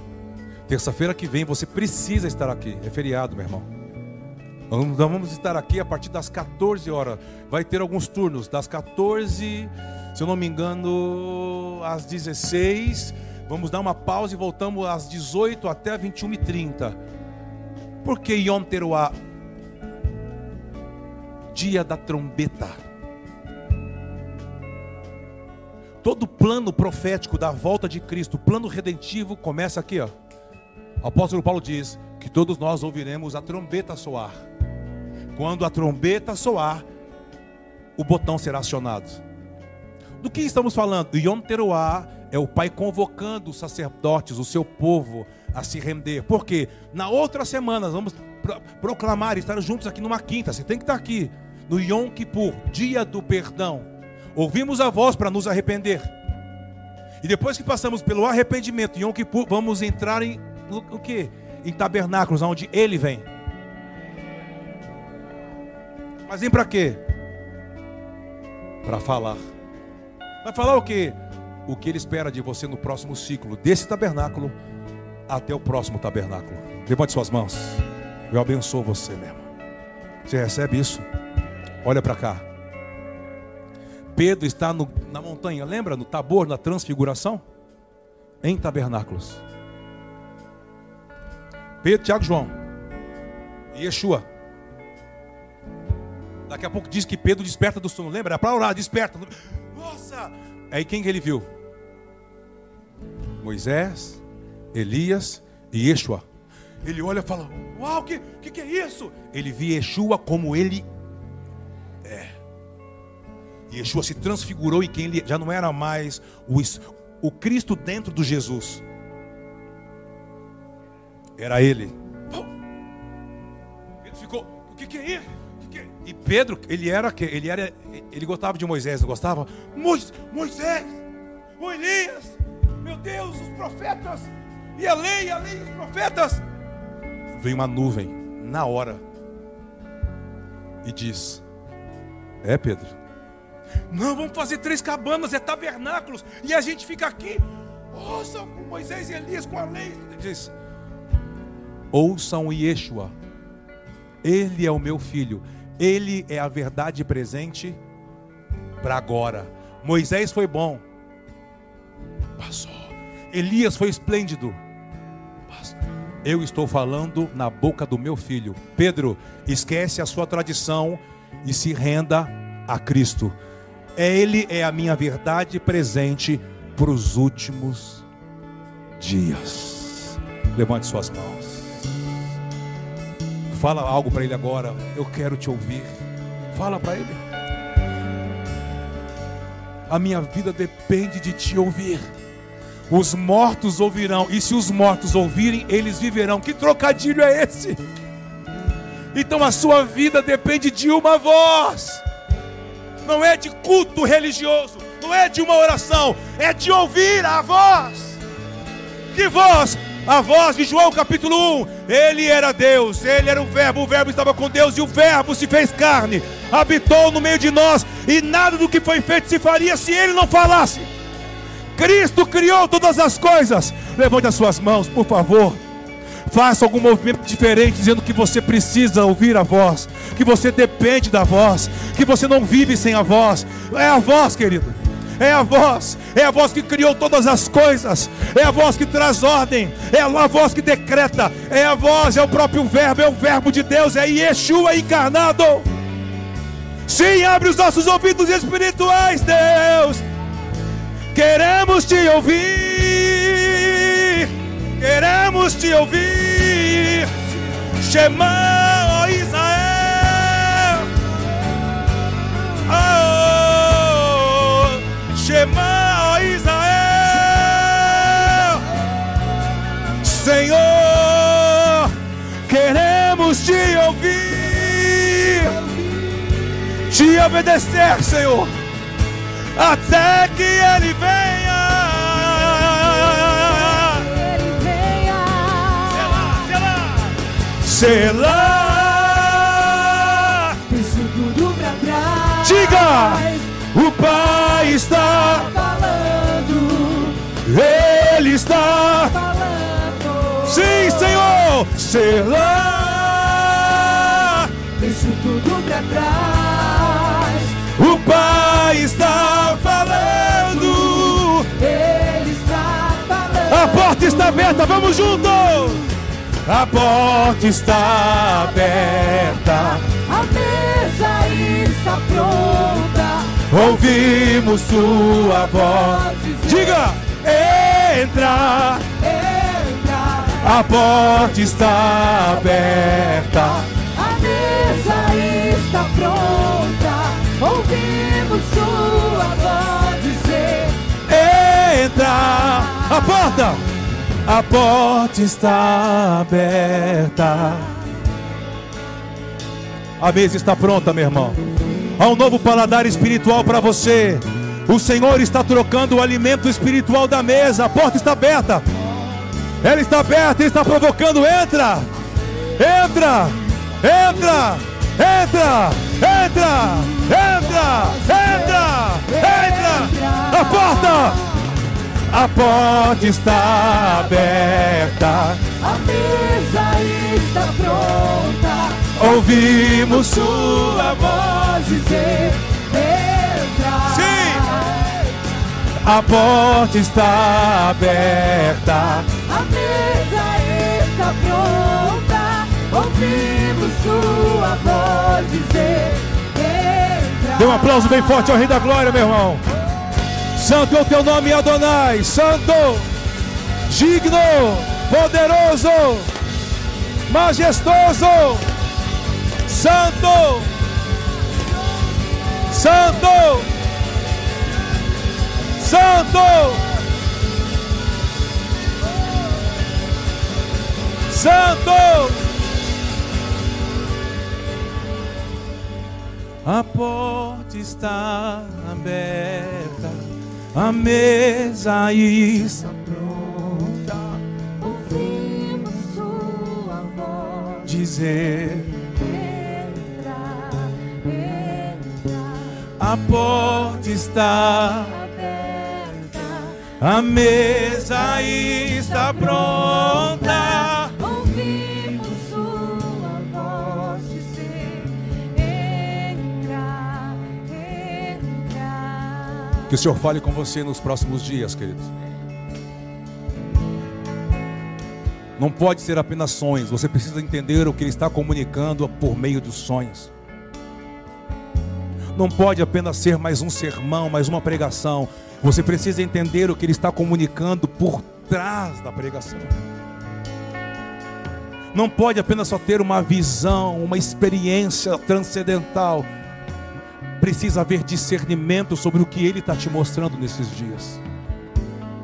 Terça-feira que vem você precisa estar aqui. É feriado, meu irmão. Nós vamos estar aqui a partir das 14 horas. Vai ter alguns turnos, das 14, se eu não me engano, às 16. Vamos dar uma pausa e voltamos às 18 até 21h30. Por que Yom Teruah? Dia da trombeta. Todo plano profético da volta de Cristo, plano redentivo, começa aqui, ó. O apóstolo Paulo diz que todos nós ouviremos a trombeta soar. Quando a trombeta soar, o botão será acionado. Do que estamos falando? Yom Teruah é o Pai convocando os sacerdotes, o seu povo, a se render. Porque na outra semana vamos pro- proclamar, estar juntos aqui numa quinta. Você tem que estar aqui no Yom Kippur, dia do perdão. Ouvimos a voz para nos arrepender. E depois que passamos pelo arrependimento, Yom Kippur, vamos entrar em o quê? Em tabernáculos, onde Ele vem. Mas vem para quê? Para falar. Vai falar o quê? O que Ele espera de você no próximo ciclo, desse tabernáculo até o próximo tabernáculo. Levante suas mãos. Eu abençoo você mesmo. Você recebe isso? Olha para cá. Pedro está no- na montanha, lembra? No Tabor, na transfiguração? Em tabernáculos. Pedro, Tiago, João e Yeshua. Daqui a pouco diz que Pedro desperta do sono. Lembra? Era para orar, desperta. Nossa! Aí quem que ele viu? Moisés, Elias e Yeshua. Ele olha e fala: Uau, que, que que é isso? Ele via Yeshua como ele é. E Yeshua se transfigurou em quem ele já não era mais o, o Cristo dentro do Jesus. Era ele. Pedro ficou, o que, que é isso? O é?" E Pedro, ele era que ele era ele gostava de Moisés, não gostava? Mois- Moisés, o Elias, Deus, os profetas, e a lei, a lei, os profetas. Vem uma nuvem na hora e diz: É, Pedro. Não, vamos fazer três cabanas, é tabernáculos, e a gente fica aqui. Ouçam Moisés e Elias com a lei. Ele diz: Ouçam Yeshua. Ele é o meu filho. Ele é a verdade presente para agora. Moisés foi bom. Passou. Elias foi esplêndido. Eu estou falando na boca do meu filho. Pedro, esquece a sua tradição e se renda a Cristo. Ele é a minha verdade presente para os últimos dias. Levante suas mãos. Fala algo para ele agora. Eu quero te ouvir. Fala para ele. A minha vida depende de te ouvir. Os mortos ouvirão, e se os mortos ouvirem, eles viverão. Que trocadilho é esse? Então a sua vida depende de uma voz. Não é de culto religioso, não é de uma oração, é de ouvir a voz. Que voz? A voz de João capítulo 1. Ele era Deus, ele era o Verbo, o Verbo estava com Deus e o Verbo se fez carne, habitou no meio de nós, e nada do que foi feito se faria se ele não falasse. Cristo criou todas as coisas. Levante as suas mãos, por favor. Faça algum movimento diferente, dizendo que você precisa ouvir a voz, que você depende da voz, que você não vive sem a voz. É a voz, querido. É a voz, é a voz que criou todas as coisas, é a voz que traz ordem, é a voz que decreta, é a voz, é o próprio Verbo, é o Verbo de Deus, é Yeshua encarnado. Sim, abre os nossos ouvidos espirituais, Deus. Queremos te ouvir, queremos te ouvir. Shema, ó Israel. Oh, ó Israel. Senhor, queremos te ouvir, te obedecer, Senhor até que ele venha.
Ele venha.
Selah,
Deixa tudo pra trás.
diga, o Pai está,
Falando,
Ele está,
falando.
sim, Senhor. Selah, Pai está falando. Ele está falando. A porta está aberta, vamos juntos. A porta está aberta.
A mesa está pronta.
Ouvimos sua voz. Diga, entra.
entra.
A porta está aberta.
Ouvimos sua voz dizer.
Entra, a porta, a porta está aberta. A mesa está pronta, meu irmão. Há um novo paladar espiritual para você. O Senhor está trocando o alimento espiritual da mesa. A porta está aberta. Ela está aberta, está provocando. Entra, entra, entra, entra, entra, entra, entra, entra. A porta. A porta está aberta,
A mesa está pronta.
ouvimos sua voz.
Dizer. Entra.
Sim. A porta está aberta,
A mesa está pronta. Ouvimos sua voz dizer.
Dê um aplauso bem forte ao Rei da Glória, meu irmão. Santo é o teu nome, Adonai. Santo, digno, poderoso, majestoso. Santo, Santo, Santo, Santo. A porta está aberta, a mesa está pronta.
Ouvimos sua voz.
Dizer,
Entra, entra,
a porta está,
aberta.
a mesa está pronta.
Que o Senhor fale com você nos próximos dias, queridos. Não pode ser apenas sonhos, você precisa entender o que Ele está comunicando por meio dos sonhos. Não pode apenas ser mais um sermão, mais uma pregação. Você precisa entender o que Ele está comunicando por trás da pregação. Não pode apenas só ter uma visão, uma experiência transcendental. Precisa haver discernimento sobre o que Ele está te mostrando nesses dias.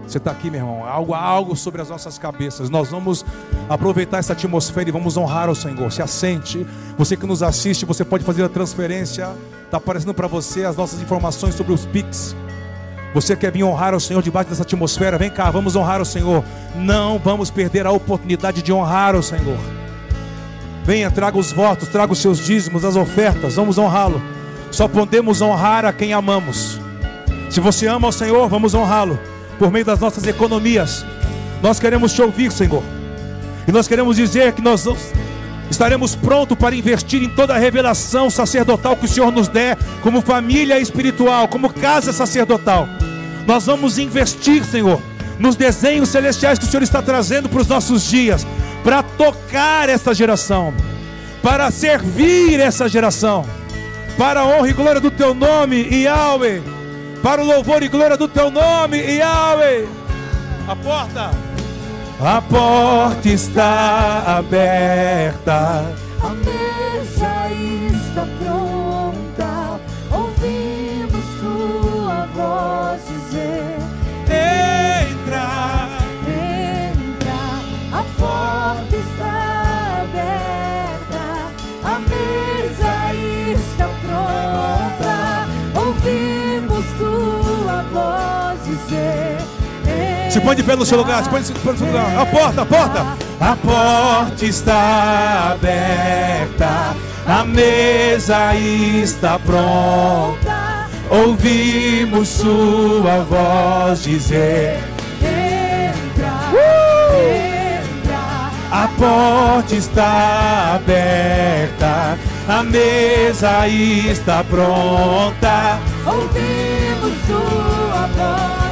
Você está aqui, meu irmão. Algo, algo sobre as nossas cabeças. Nós vamos aproveitar essa atmosfera e vamos honrar o Senhor. Se assente. Você que nos assiste, você pode fazer a transferência. Está aparecendo para você as nossas informações sobre os Pix. Você quer vir honrar o Senhor debaixo dessa atmosfera? Vem cá, vamos honrar o Senhor. Não vamos perder a oportunidade de honrar o Senhor. Venha, traga os votos, traga os seus dízimos, as ofertas. Vamos honrá-lo. Só podemos honrar a quem amamos. Se você ama o Senhor, vamos honrá-lo por meio das nossas economias. Nós queremos te ouvir, Senhor. E nós queremos dizer que nós estaremos prontos para investir em toda a revelação sacerdotal que o Senhor nos der, como família espiritual, como casa sacerdotal. Nós vamos investir, Senhor, nos desenhos celestiais que o Senhor está trazendo para os nossos dias, para tocar essa geração, para servir essa geração, para a honra e glória do teu nome, Yahweh, para o louvor e glória do teu nome, Yahweh. A porta, a porta está aberta.
A mesa está
põe de pé no seu lugar, se põe no seu lugar. A porta, a porta. A porta está aberta, a mesa está pronta. Ouvimos sua voz dizer:
Entra, entra.
A porta está aberta, a mesa está pronta.
Ouvimos tua voz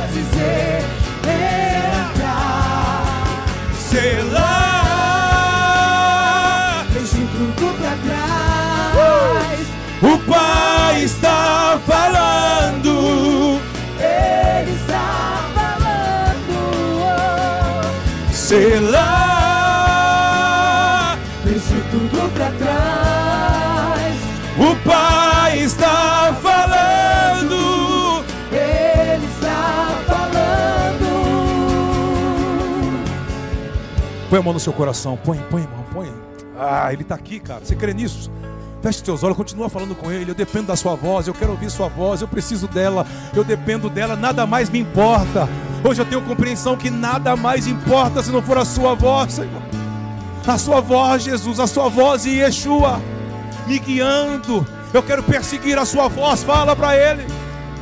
lá.
Deixe tudo pra trás.
O Pai está falando.
Ele está falando.
Lá. Põe a mão no seu coração. Põe, põe, irmão, põe. Ah, ele está aqui, cara. Você crê nisso? Feche seus olhos, continua falando com ele. Eu dependo da sua voz, eu quero ouvir sua voz, eu preciso dela, eu dependo dela, nada mais me importa. Hoje eu tenho compreensão que nada mais importa se não for a sua voz, Senhor. A sua voz, Jesus, a sua voz e Yeshua me guiando. Eu quero perseguir a sua voz, fala para ele.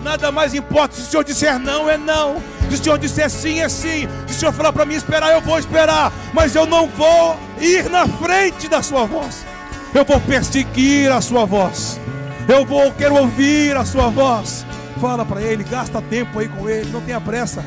Nada mais importa se o Senhor disser não, é não. Se o Senhor disser sim, é sim. Se o Senhor falar para mim esperar, eu vou esperar. Mas eu não vou ir na frente da sua voz. Eu vou perseguir a sua voz. Eu vou quero ouvir a sua voz. Fala para ele, gasta tempo aí com ele, não tenha pressa.